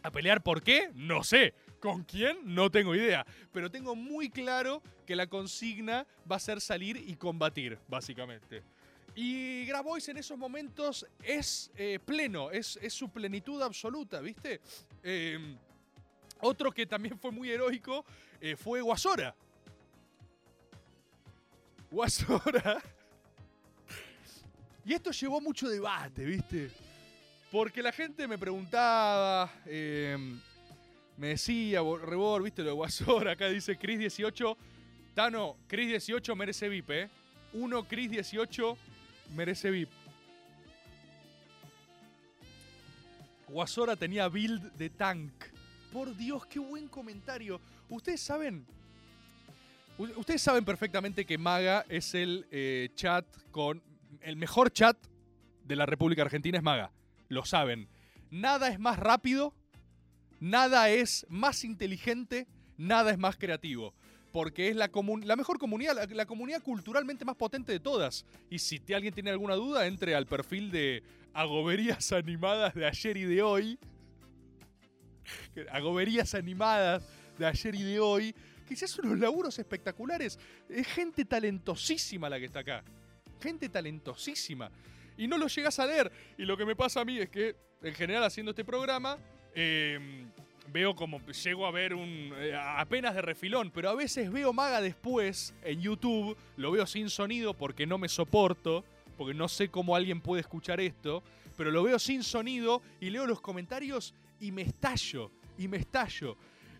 ¿A pelear por qué? No sé. ¿Con quién? No tengo idea. Pero tengo muy claro que la consigna va a ser salir y combatir, básicamente. Y Grabois en esos momentos es eh, pleno, es, su plenitud absoluta, ¿viste? Eh, otro que también fue muy heroico eh, fue Guasora. Guasora. Y esto llevó mucho debate, ¿viste? Porque la gente me preguntaba, eh, me decía, bo- Rebor, ¿viste lo de Guasora? Acá dice Chris 18. Tano, Chris 18 merece VIP, ¿eh? Uno, Chris 18 merece VIP. Guasora tenía build de tank. Por Dios, qué buen comentario. Ustedes saben. Ustedes saben perfectamente que Maga es el eh, chat con. El mejor chat de la República Argentina es Maga. Lo saben. Nada es más rápido, nada es más inteligente, nada es más creativo. Porque es la, mejor comunidad, la, la comunidad culturalmente más potente de todas. Y si te- alguien tiene alguna duda, entre al perfil de Agoberías Animadas de ayer y de hoy. Agoberías Animadas de ayer y de hoy. Que se hacen unos laburos espectaculares. Es gente talentosísima la que está acá. Gente talentosísima. Y no lo llegas a leer. Y lo que me pasa a mí es que, en general, haciendo este programa, eh, veo como llego a ver un eh, apenas de refilón, pero a veces veo Maga después en YouTube, lo veo sin sonido porque no me soporto, porque no sé cómo alguien puede escuchar esto, pero lo veo sin sonido y leo los comentarios y me estallo, y me estallo.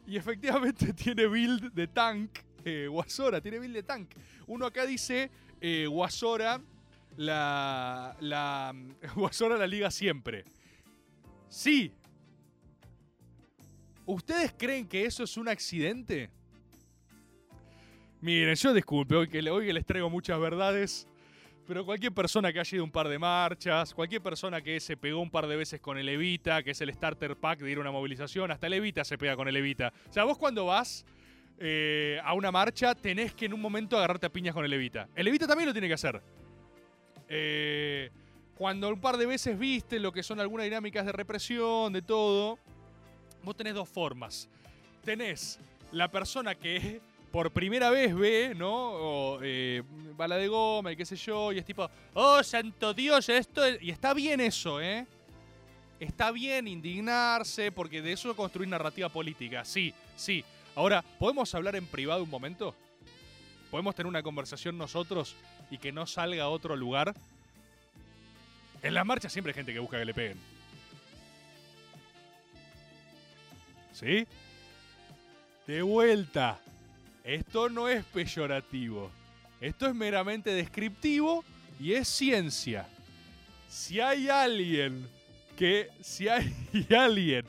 Y efectivamente tiene build de tank, eh, Guasora, tiene build de tank. Uno acá dice, eh, Guasora, la, la, Guasora la liga siempre. Sí, ¿Ustedes creen que eso es un accidente? Miren, yo disculpe, hoy que, les traigo muchas verdades, Pero cualquier persona que haya ido un par de marchas, cualquier persona que se pegó un par de veces con el Evita, que es el starter pack de ir a una movilización, hasta el Evita se pega con el Evita. O sea, vos cuando vas eh, a una marcha tenés que en un momento agarrarte a piñas con el Evita. El Evita también lo tiene que hacer. Eh, cuando un par de veces viste lo que son algunas dinámicas de represión, de todo, vos tenés dos formas. Tenés la persona que por primera vez ve, ¿no? O, eh, bala de goma y qué sé yo, y es tipo, oh, santo Dios, esto es-". Y está bien eso, ¿eh? Está bien indignarse, porque de eso construir narrativa política, sí, sí. Ahora, ¿podemos hablar en privado un momento? ¿Podemos tener una conversación nosotros y que no salga a otro lugar? En las marchas siempre hay gente que busca que le peguen. ¿Sí? De vuelta. Esto no es peyorativo. Esto es meramente descriptivo y es ciencia. Si hay alguien que. Si hay alguien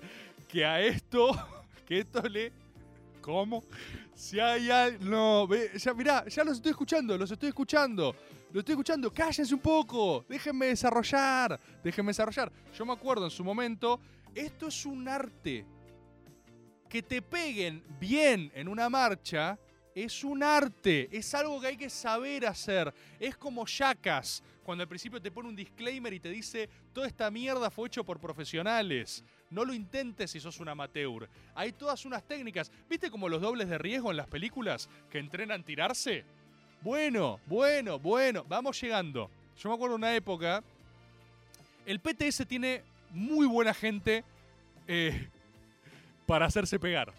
que a esto. Que esto le. ¿Cómo? Si hay alguien. No, ya mirá, ya los estoy escuchando, los estoy escuchando. Lo estoy escuchando, cállense un poco, déjenme desarrollar, déjenme desarrollar. Yo me acuerdo en su momento, esto es un arte. Que te peguen bien en una marcha es un arte, es algo que hay que saber hacer. Es como Jackass, cuando al principio te pone un disclaimer y te dice, toda esta mierda fue hecho por profesionales. No lo intentes si sos un amateur. Hay todas unas técnicas. ¿Viste como los dobles de riesgo en las películas que entrenan tirarse? Bueno, bueno, bueno, vamos llegando. Yo me acuerdo de una época. El PTS tiene muy buena gente eh, para hacerse pegar.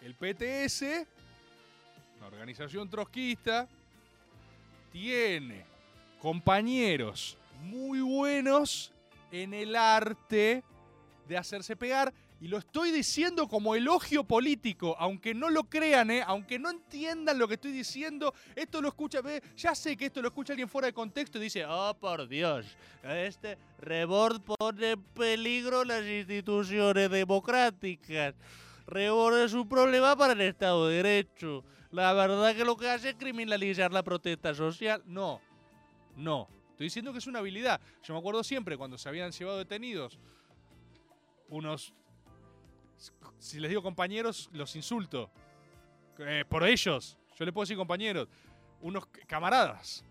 El PTS, una organización trotskista, tiene compañeros muy buenos en el arte de hacerse pegar. Y lo estoy diciendo como elogio político, aunque no lo crean, ¿eh? aunque no entiendan lo que estoy diciendo, esto lo escucha, ve, ya sé que esto lo escucha alguien fuera de contexto y dice, oh por Dios, este Rebord pone en peligro las instituciones democráticas. Rebord es un problema para el Estado de Derecho. La verdad que lo que hace es criminalizar la protesta social. No, no. Estoy diciendo que es una habilidad. Yo me acuerdo siempre cuando se habían llevado detenidos unos... Si les digo compañeros, los insulto. Eh, por ellos. Yo le puedo decir compañeros. Unos camaradas.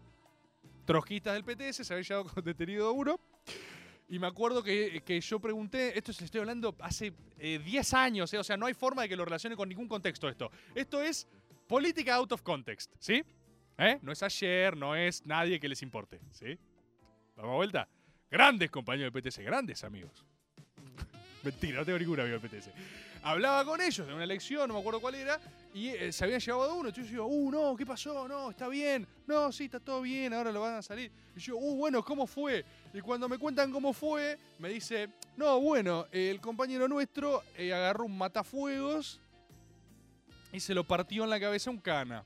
Trotskistas del PTS se habían llevado detenido uno. Y me acuerdo que, que yo pregunté, esto se estoy hablando hace eh, 10 años, eh, o sea, no hay forma de que lo relacione con ningún contexto esto. Esto es política out of context, ¿sí? ¿Eh? No es ayer, no es nadie que les importe, ¿sí? Vamos a vuelta. Grandes compañeros del PTS, grandes amigos. Mentira, no tengo ningún amigo del PTS. Hablaba con ellos en una elección, no me acuerdo cuál era, y eh, se habían llevado a uno. Entonces yo digo, uh, no, ¿qué pasó? No, está bien. No, sí, está todo bien, ahora lo van a salir. Y yo, uh, bueno, ¿cómo fue? Y cuando me cuentan cómo fue, me dice, no, bueno, el compañero nuestro eh, agarró un matafuegos y se lo partió en la cabeza un cana.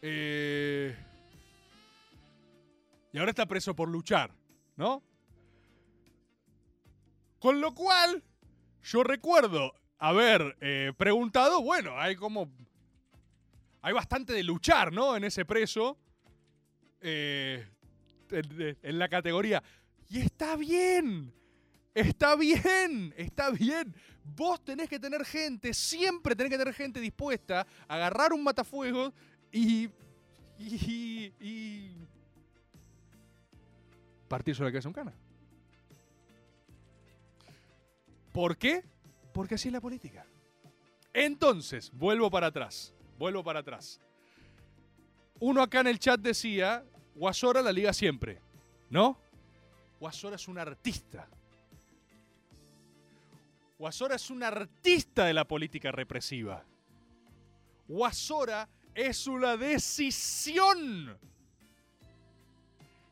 Eh, y ahora está preso por luchar, ¿no? Con lo cual, yo recuerdo haber eh, preguntado, bueno, hay como... Hay bastante de luchar, ¿no? En ese preso. eh, en, la categoría. Y está bien. Está bien. Está bien. Vos tenés que tener gente, siempre tenés que tener gente dispuesta a agarrar un matafuegos y... Y... y partir sobre la cabeza un cana. ¿Por qué? Porque así es la política. Entonces, vuelvo para atrás. Vuelvo para atrás. Uno acá en el chat decía, Guasora la liga siempre. ¿No? Guasora es un artista. Guasora es un artista de la política represiva. Guasora es una decisión.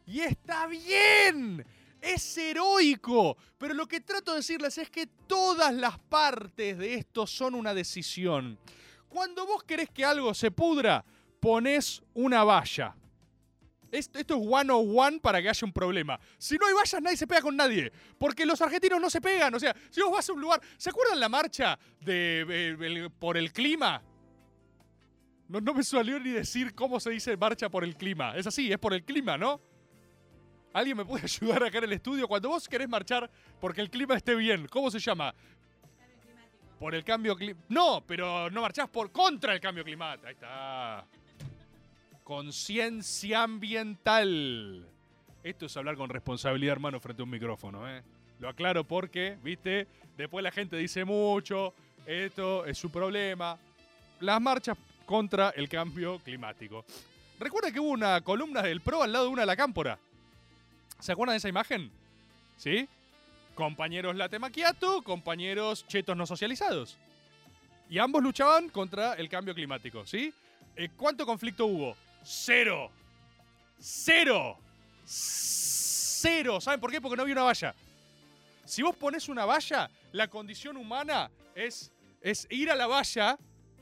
Y está bien. Es heroico. Pero lo que trato de decirles es que todas las partes de esto son una decisión. Cuando vos querés que algo se pudra, pones una valla. Esto, esto es one on one para que haya un problema. Si no hay vallas, nadie se pega con nadie. Porque los argentinos no se pegan. O sea, si vos vas a un lugar. ¿Se acuerdan la marcha de, eh, por el clima? No, no me salió ni decir cómo se dice marcha por el clima. Es así, es por el clima, ¿no? ¿Alguien me puede ayudar acá en el estudio? Cuando vos querés marchar porque el clima esté bien, ¿cómo se llama? Por el cambio climático. No, pero no marchás por contra el cambio climático. Ahí está. Conciencia ambiental. Esto es hablar con responsabilidad, hermano, frente a un micrófono, ¿eh? Lo aclaro porque, viste, después la gente dice mucho, esto es su problema. Las marchas contra el cambio climático. Recuerda que hubo una columna del PRO al lado de una de la cámpora. ¿Se acuerdan de esa imagen? ¿Sí? Compañeros latte compañeros chetos no socializados. Y ambos luchaban contra el cambio climático, ¿sí? Eh, ¿Cuánto conflicto hubo? Cero. Cero. Cero. ¿Saben por qué? Porque no había una valla. Si vos pones una valla, la condición humana es, es ir a la valla.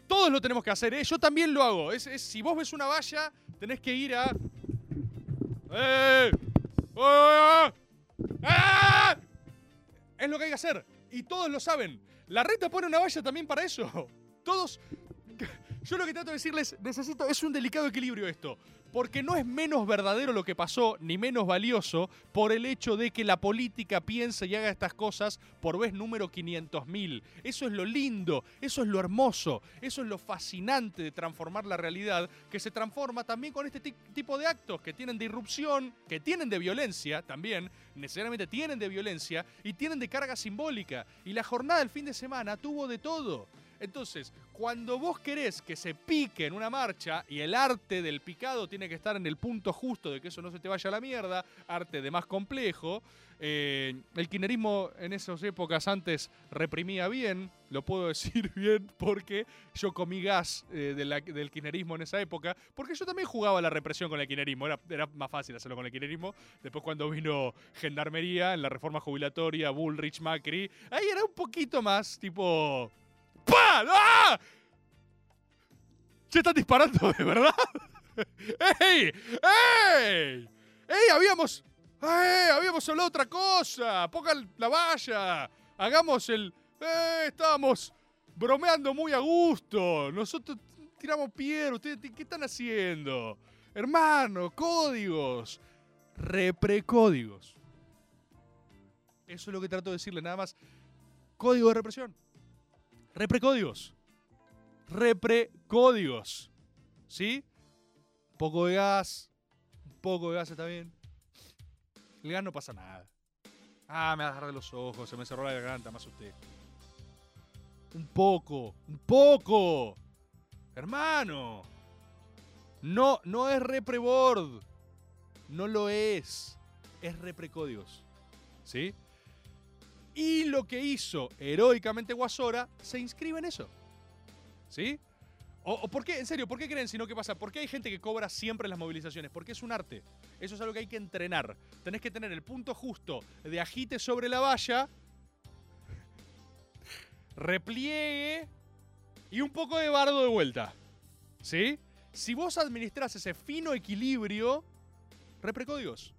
Todos lo tenemos que hacer, ¿eh? Yo también lo hago. Es, es- si vos ves una valla, tenés que ir a... ¡Eh! ¡Ah! Es lo que hay que hacer. Y todos lo saben. La reta pone una valla también para eso. Todos. Yo lo que trato de decirles, necesito. Es un delicado equilibrio esto. Porque no es menos verdadero lo que pasó, ni menos valioso, por el hecho de que la política piense y haga estas cosas por vez número 500.000. Eso es lo lindo, eso es lo hermoso, eso es lo fascinante de transformar la realidad, que se transforma también con este ti- tipo de actos que tienen de irrupción, que tienen de violencia también, necesariamente tienen de violencia y tienen de carga simbólica. Y la jornada del fin de semana tuvo de todo. Entonces, cuando vos querés que se pique en una marcha y el arte del picado tiene que estar en el punto justo de que eso no se te vaya a la mierda, arte de más complejo, eh, el kirchnerismo en esas épocas antes reprimía bien, lo puedo decir bien porque yo comí gas eh, del kirchnerismo en esa época, porque yo también jugaba la represión con el kirchnerismo, era, era más fácil hacerlo con el kirchnerismo, después cuando vino Gendarmería en la reforma jubilatoria, Bullrich, Macri, ahí era un poquito más tipo... ¡Pah! ¡Ah! ¿Se están disparando de verdad? ¡Ey! ¡Ey! ¡Ey! Habíamos. ¡Ey! Habíamos hablado otra cosa. Pongan la valla. Hagamos el. ¡Eh! Estábamos bromeando muy a gusto. Nosotros tiramos piedra. ¿Ustedes qué están haciendo? Hermano, códigos. Reprecódigos. Eso es lo que trato de decirle, nada más. Código de represión. Reprecódigos. Reprecódigos. ¿Sí? Poco de gas. Un poco de gas está bien. El gas no pasa nada. Ah, me agarré los ojos, se me cerró la garganta, más usted. Un poco, un poco. Hermano. No, no es reprebord. No lo es. Es reprecódigos. ¿Sí? Y lo que hizo heroicamente Guasora se inscribe en eso. ¿Sí? O, por qué, en serio, ¿por qué creen si no qué pasa? ¿Por qué hay gente que cobra siempre las movilizaciones? Porque es un arte. Eso es algo que hay que entrenar. Tenés que tener el punto justo de agite sobre la valla, repliegue y un poco de bardo de vuelta. ¿Sí? Si vos administrás ese fino equilibrio, reprecódigos.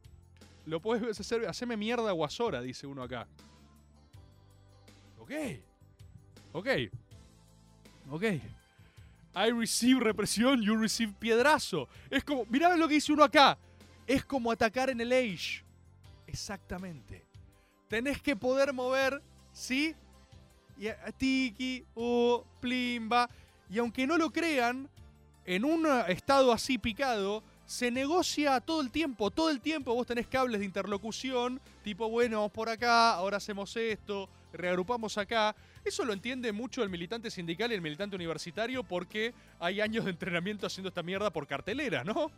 Lo puedes hacer, haceme mierda guasora, dice uno acá. Ok. Ok. Ok. I receive represión, you receive piedrazo. Es como, mirá lo que dice uno acá. Es como atacar en el Age. Exactamente. Tenés que poder mover, ¿sí? Y a tiki, o plimba. Y aunque no lo crean, en un estado así picado, se negocia todo el tiempo. Todo el tiempo vos tenés cables de interlocución, tipo, bueno, vamos por acá, ahora hacemos esto, reagrupamos acá. Eso lo entiende mucho el militante sindical y el militante universitario porque hay años de entrenamiento haciendo esta mierda por cartelera, ¿no?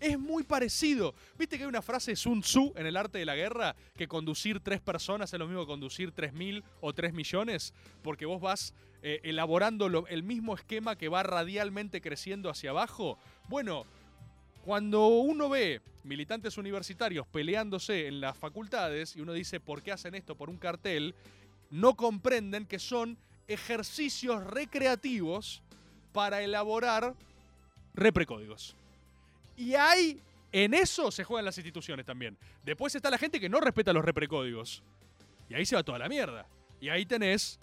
Es muy parecido. ¿Viste que hay una frase de Sun Tzu en el arte de la guerra? Que conducir tres personas es lo mismo que conducir tres mil o tres millones. Porque vos vas eh, elaborando el mismo esquema que va radialmente creciendo hacia abajo. Bueno, cuando uno ve militantes universitarios peleándose en las facultades y uno dice por qué hacen esto por un cartel, no comprenden que son ejercicios recreativos para elaborar reprecódigos. Y hay En eso se juegan las instituciones también. Después está la gente que no respeta los reprecódigos. Y ahí se va toda la mierda. Y ahí tenés.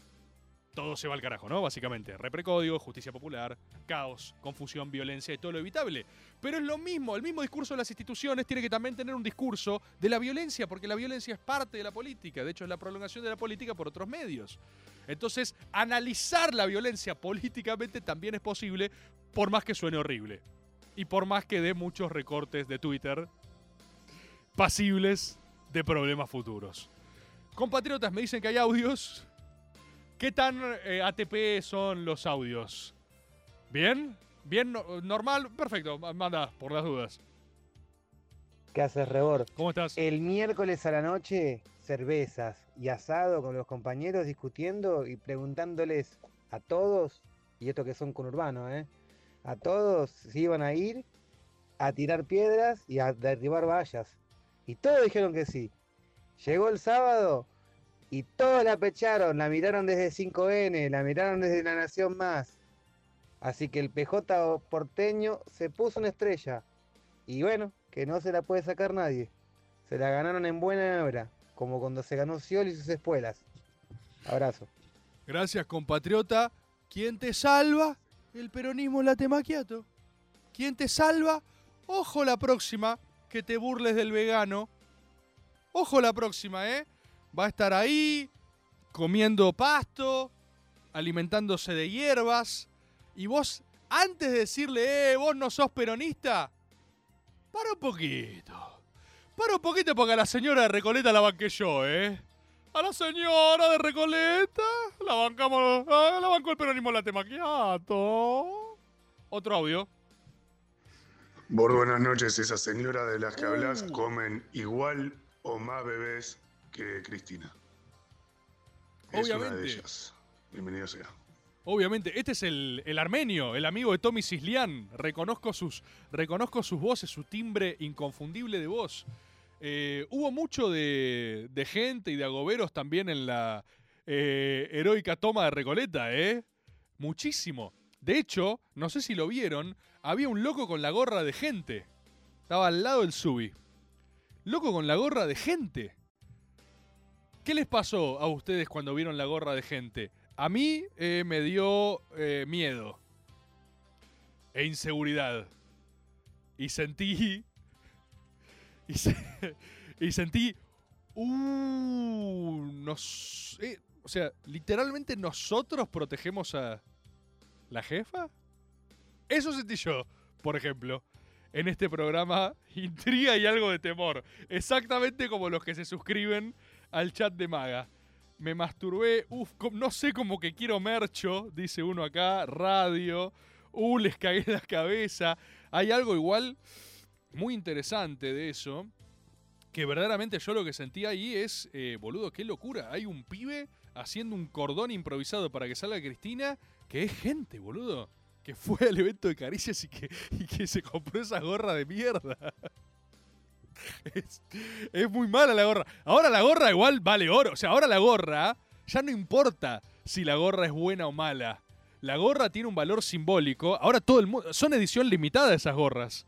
Todo se va al carajo, ¿no? Básicamente. Reprecódigo, justicia popular, caos, confusión, violencia y todo lo evitable. Pero es lo mismo, el mismo discurso de las instituciones tiene que también tener un discurso de la violencia, porque la violencia es parte de la política. De hecho, es la prolongación de la política por otros medios. Entonces, analizar la violencia políticamente también es posible, por más que suene horrible. Y por más que dé muchos recortes de Twitter pasibles de problemas futuros. Compatriotas, me dicen que hay audios. ¿Qué tan eh, ATP son los audios? ¿Bien? ¿Bien? no- ¿Normal? Perfecto, ma- manda, por las dudas. ¿Qué haces, Rebor? ¿Cómo estás? El miércoles a la noche, cervezas y asado con los compañeros discutiendo y preguntándoles a todos, y estos que son conurbanos, ¿eh? A todos si iban a ir a tirar piedras y a derribar vallas. Y todos dijeron que sí. Llegó el sábado y todos la pecharon, la miraron desde 5N, la miraron desde La Nación Más. Así que el PJ porteño se puso una estrella. Y bueno, que no se la puede sacar nadie. Se la ganaron en buena hora, como cuando se ganó Scioli y sus espuelas. Abrazo. Gracias, compatriota. ¿Quién te salva? El peronismo la temaquiato. ¿Quién te salva? Ojo la próxima, que te burles del vegano. Ojo la próxima, ¿eh? Va a estar ahí, comiendo pasto, alimentándose de hierbas. Y vos, antes de decirle, eh, vos no sos peronista, para un poquito. Para un poquito porque a la señora de Recoleta la banqué yo, ¿eh? A la señora de Recoleta la bancamos, ah, la bancó el peronismo la temaquiato. Otro audio. Por buenas noches, esas señoras de las que hablas comen igual o más bebés que Cristina. Es una de ellas. Bienvenido sea. Obviamente, este es el, el armenio, el amigo de Tommy Cislián. Reconozco sus, reconozco sus voces, su timbre inconfundible de voz. Eh, hubo mucho de, de gente y de agoberos también en la eh, heroica toma de Recoleta, ¿eh? Muchísimo. De hecho, no sé si lo vieron, había un loco con la gorra de gente. Estaba al lado del Subi. Loco con la gorra de gente. ¿Qué les pasó a ustedes cuando vieron la gorra de gente? A mí eh, me dio eh, miedo e inseguridad. Y sentí. Y, se- y sentí. Uh, eh, o sea, literalmente nosotros protegemos a la jefa. Eso sentí yo, por ejemplo, en este programa. Intriga y algo de temor. Exactamente como los que se suscriben al chat de Maga. Me masturbé, uff, no sé cómo que quiero mercho, dice uno acá, radio, uh, les cagué la cabeza. Hay algo igual muy interesante de eso, que verdaderamente yo lo que sentí ahí es, eh, boludo, qué locura. Hay un pibe haciendo un cordón improvisado para que salga Cristina, que es gente, boludo. Que fue al evento de Caricias y que se compró esa gorra de mierda. Es, muy mala la gorra. Ahora la gorra igual vale oro. O sea, ahora la gorra ya no importa si la gorra es buena o mala. La gorra tiene un valor simbólico. Ahora todo el mundo. Son edición limitada esas gorras.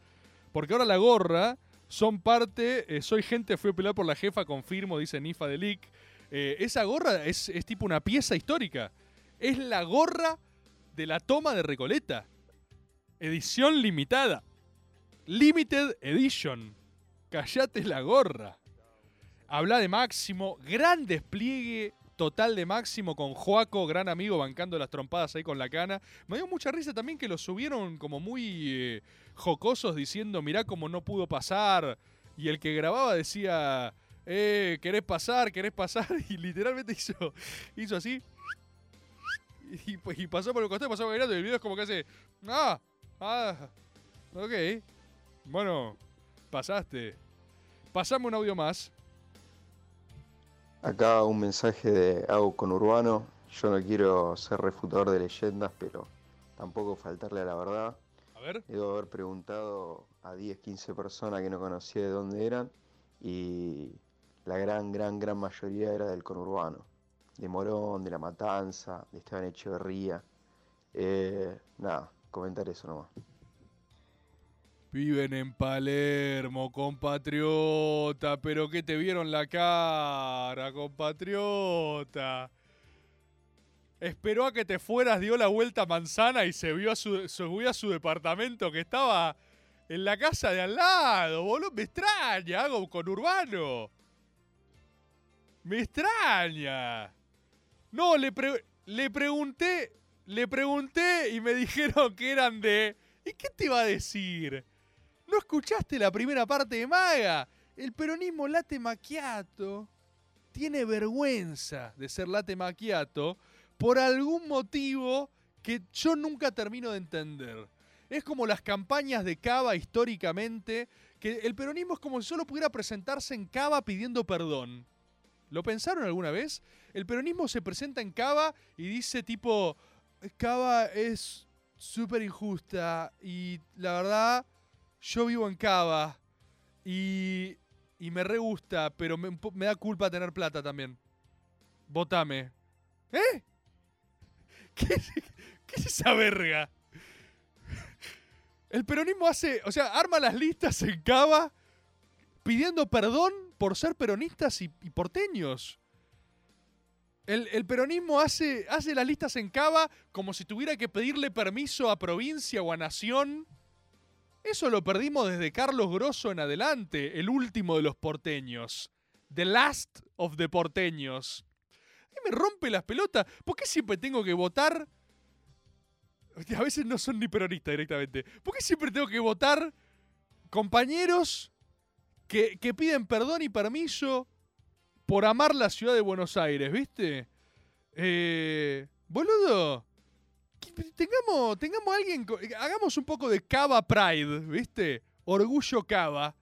Porque ahora la gorra son parte. eh, soy gente, fui a por la jefa, confirmo, dice Nifa de Lick. Eh, esa gorra es, es tipo una pieza histórica. Es la gorra de la toma de Recoleta. Edición limitada. Limited Edition. Callate la gorra. Habla de Máximo. Gran despliegue total de Máximo con Joaco, gran amigo, bancando las trompadas ahí con la cana. Me dio mucha risa también que lo subieron como muy eh, jocosos diciendo, mirá cómo no pudo pasar. Y el que grababa decía, eh, ¿querés pasar? ¿Querés pasar? Y literalmente hizo, hizo así. Y, pues, pasó por el costado, pasó bailando. Y el video es como que hace, ah, ah, ok. Bueno, pasaste. Pasame un audio más. Acá un mensaje de Hago con Urbano. Yo no quiero ser refutador de leyendas, pero tampoco faltarle a la verdad. A ver. Debo haber preguntado a 10, 15 personas que no conocía de dónde eran y la gran, gran, gran mayoría era del conurbano. De Morón, de La Matanza, de Esteban Echeverría. Eh, nada, comentar eso nomás. Viven en Palermo, compatriota, pero que te vieron la cara, compatriota. Esperó a que te fueras, dio la vuelta a manzana y se vio a su, subió a su departamento que estaba en la casa de al lado, boludo. Me extraña, hago con Urbano. Me extraña. No, le, pre- le pregunté, le pregunté y me dijeron que eran de... ¿Y qué te iba a decir? ¿No escuchaste la primera parte de Maga? El peronismo late macchiato tiene vergüenza de ser late macchiato por algún motivo que yo nunca termino de entender. Es como las campañas de Cava históricamente, que el peronismo es como si solo pudiera presentarse en Cava pidiendo perdón. ¿Lo pensaron alguna vez? El peronismo se presenta en Cava y dice tipo, Cava es súper injusta y la verdad, yo vivo en Cava y, y me re gusta, pero me, da culpa tener plata también. Votame. ¿Eh? ¿Qué, qué es esa verga? El peronismo hace, o sea, arma las listas en Cava pidiendo perdón por ser peronistas y, y porteños. El, el peronismo hace, hace las listas en Cava como si tuviera que pedirle permiso a provincia o a nación. Eso lo perdimos desde Carlos Grosso en adelante, el último de los porteños. The last of the porteños. Y me rompe las pelotas. ¿Por qué siempre tengo que votar? A veces no son ni peronistas directamente. ¿Por qué siempre tengo que votar compañeros que, que piden perdón y permiso por amar la ciudad de Buenos Aires, ¿viste? Eh, boludo, tengamos, tengamos alguien, hagamos un poco de Cava Pride, ¿viste? Orgullo Cava.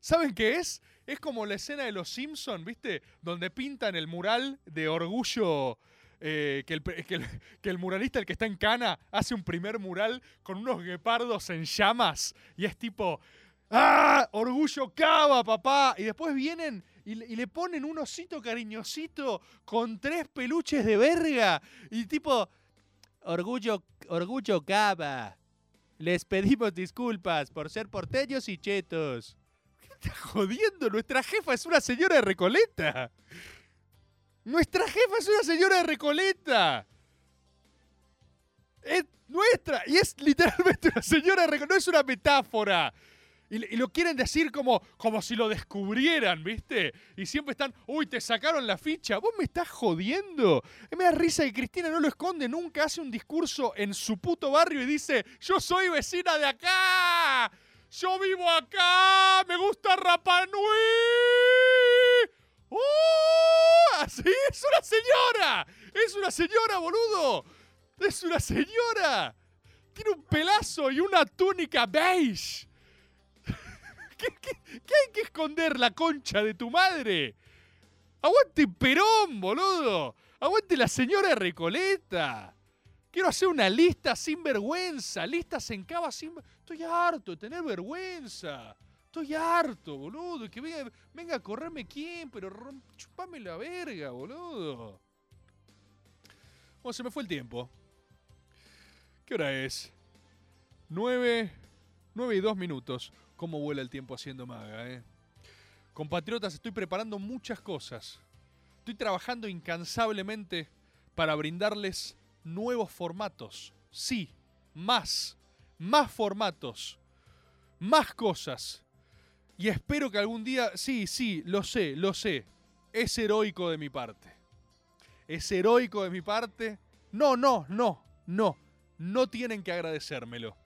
¿Saben qué es? Es como la escena de Los Simpson, ¿viste? Donde pintan el mural de orgullo. eh, que, el, que, el, que el muralista, el que está en cana, hace un primer mural con unos guepardos en llamas. Y es tipo. ¡Ah! Orgullo cava, papá. Y después vienen y le ponen un osito cariñosito con tres peluches de verga. Y tipo. Orgullo, orgullo cava. Les pedimos disculpas por ser porteños y chetos. ¿Qué me estás jodiendo? Nuestra jefa es una señora de Recoleta. Nuestra jefa es una señora de Recoleta. Es nuestra. Y es literalmente una señora de Recoleta. No es una metáfora. Y, y lo quieren decir como, como si lo descubrieran, ¿viste? Y siempre están, uy, te sacaron la ficha. ¿Vos me estás jodiendo? Me da risa que Cristina no lo esconde nunca. Hace un discurso en su puto barrio y dice, yo soy vecina de acá. Yo vivo acá. Me gusta Rapa Nui. ¡Oh! Así es una señora. Es una señora, boludo. Es una señora. Tiene un pelazo y una túnica beige. ¿Qué, hay que esconder la concha de tu madre? Aguante Perón, boludo. Aguante la señora Recoleta. Quiero hacer una lista sin vergüenza. Listas en cava sin... Estoy harto de tener vergüenza. Estoy harto, boludo. Que venga, venga a correrme quién, pero chupame la verga, boludo. Bueno, se me fue el tiempo. ¿Qué hora es? 9, 9 y 2 minutos. ¿Cómo vuela el tiempo haciendo maga, eh? Compatriotas, estoy preparando muchas cosas. Estoy trabajando incansablemente para brindarles nuevos formatos. Sí, más. Más formatos. Más cosas. Y espero que algún día... Sí, sí, lo sé, lo sé. Es heroico de mi parte. Es heroico de mi parte. No, no, no, no. No tienen que agradecérmelo.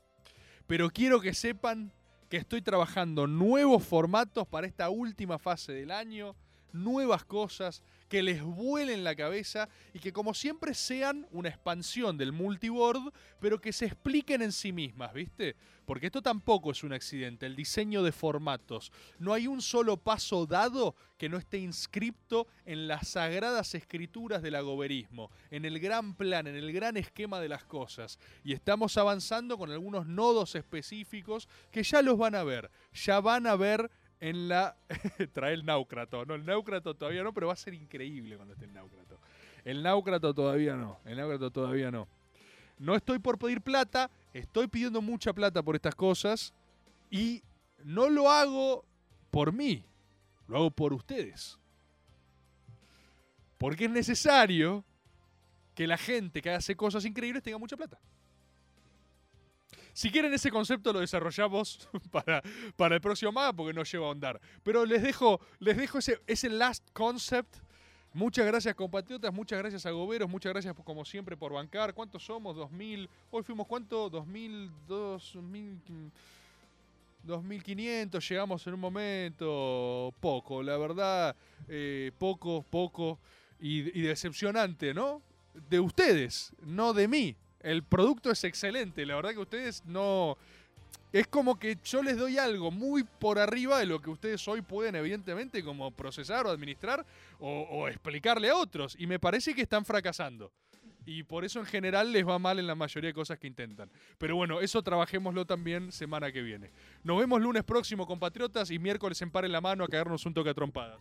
Pero quiero que sepan que estoy trabajando nuevos formatos para esta última fase del año, nuevas cosas que les vuelen la cabeza y que como siempre sean una expansión del multiboard, pero que se expliquen en sí mismas, ¿viste? Porque esto tampoco es un accidente, el diseño de formatos. No hay un solo paso dado que no esté inscripto en las sagradas escrituras del agoberismo, en el gran plan, en el gran esquema de las cosas. Y estamos avanzando con algunos nodos específicos que ya los van a ver. Ya van a ver en la... Trae el náucrato. No, el náucrato todavía no, pero va a ser increíble cuando esté el náucrato. El náucrato todavía no. El náucrato todavía no. No estoy por pedir plata. Estoy pidiendo mucha plata por estas cosas. Y no lo hago por mí, lo hago por ustedes. Porque es necesario que la gente que hace cosas increíbles tenga mucha plata. Si quieren ese concepto lo desarrollamos para, para el próximo maga porque no lleva a ahondar. Pero les dejo, les dejo ese, ese last concept. Muchas gracias compatriotas, muchas gracias a Goberos, muchas gracias como siempre por bancar. ¿Cuántos somos? 2000. Hoy fuimos cuánto? 2000, 2000 2500, llegamos en un momento. Poco, la verdad, eh, poco, poco. Y decepcionante, ¿no? De ustedes, no de mí. El producto es excelente, la verdad que ustedes no... Es como que yo les doy algo muy por arriba de lo que ustedes hoy pueden, evidentemente, como procesar o administrar o, explicarle a otros. Y me parece que están fracasando. Y por eso en general les va mal en la mayoría de cosas que intentan. Pero bueno, eso trabajémoslo también semana que viene. Nos vemos lunes próximo, compatriotas, y miércoles en Par la Mano a caernos un toque a trompadas.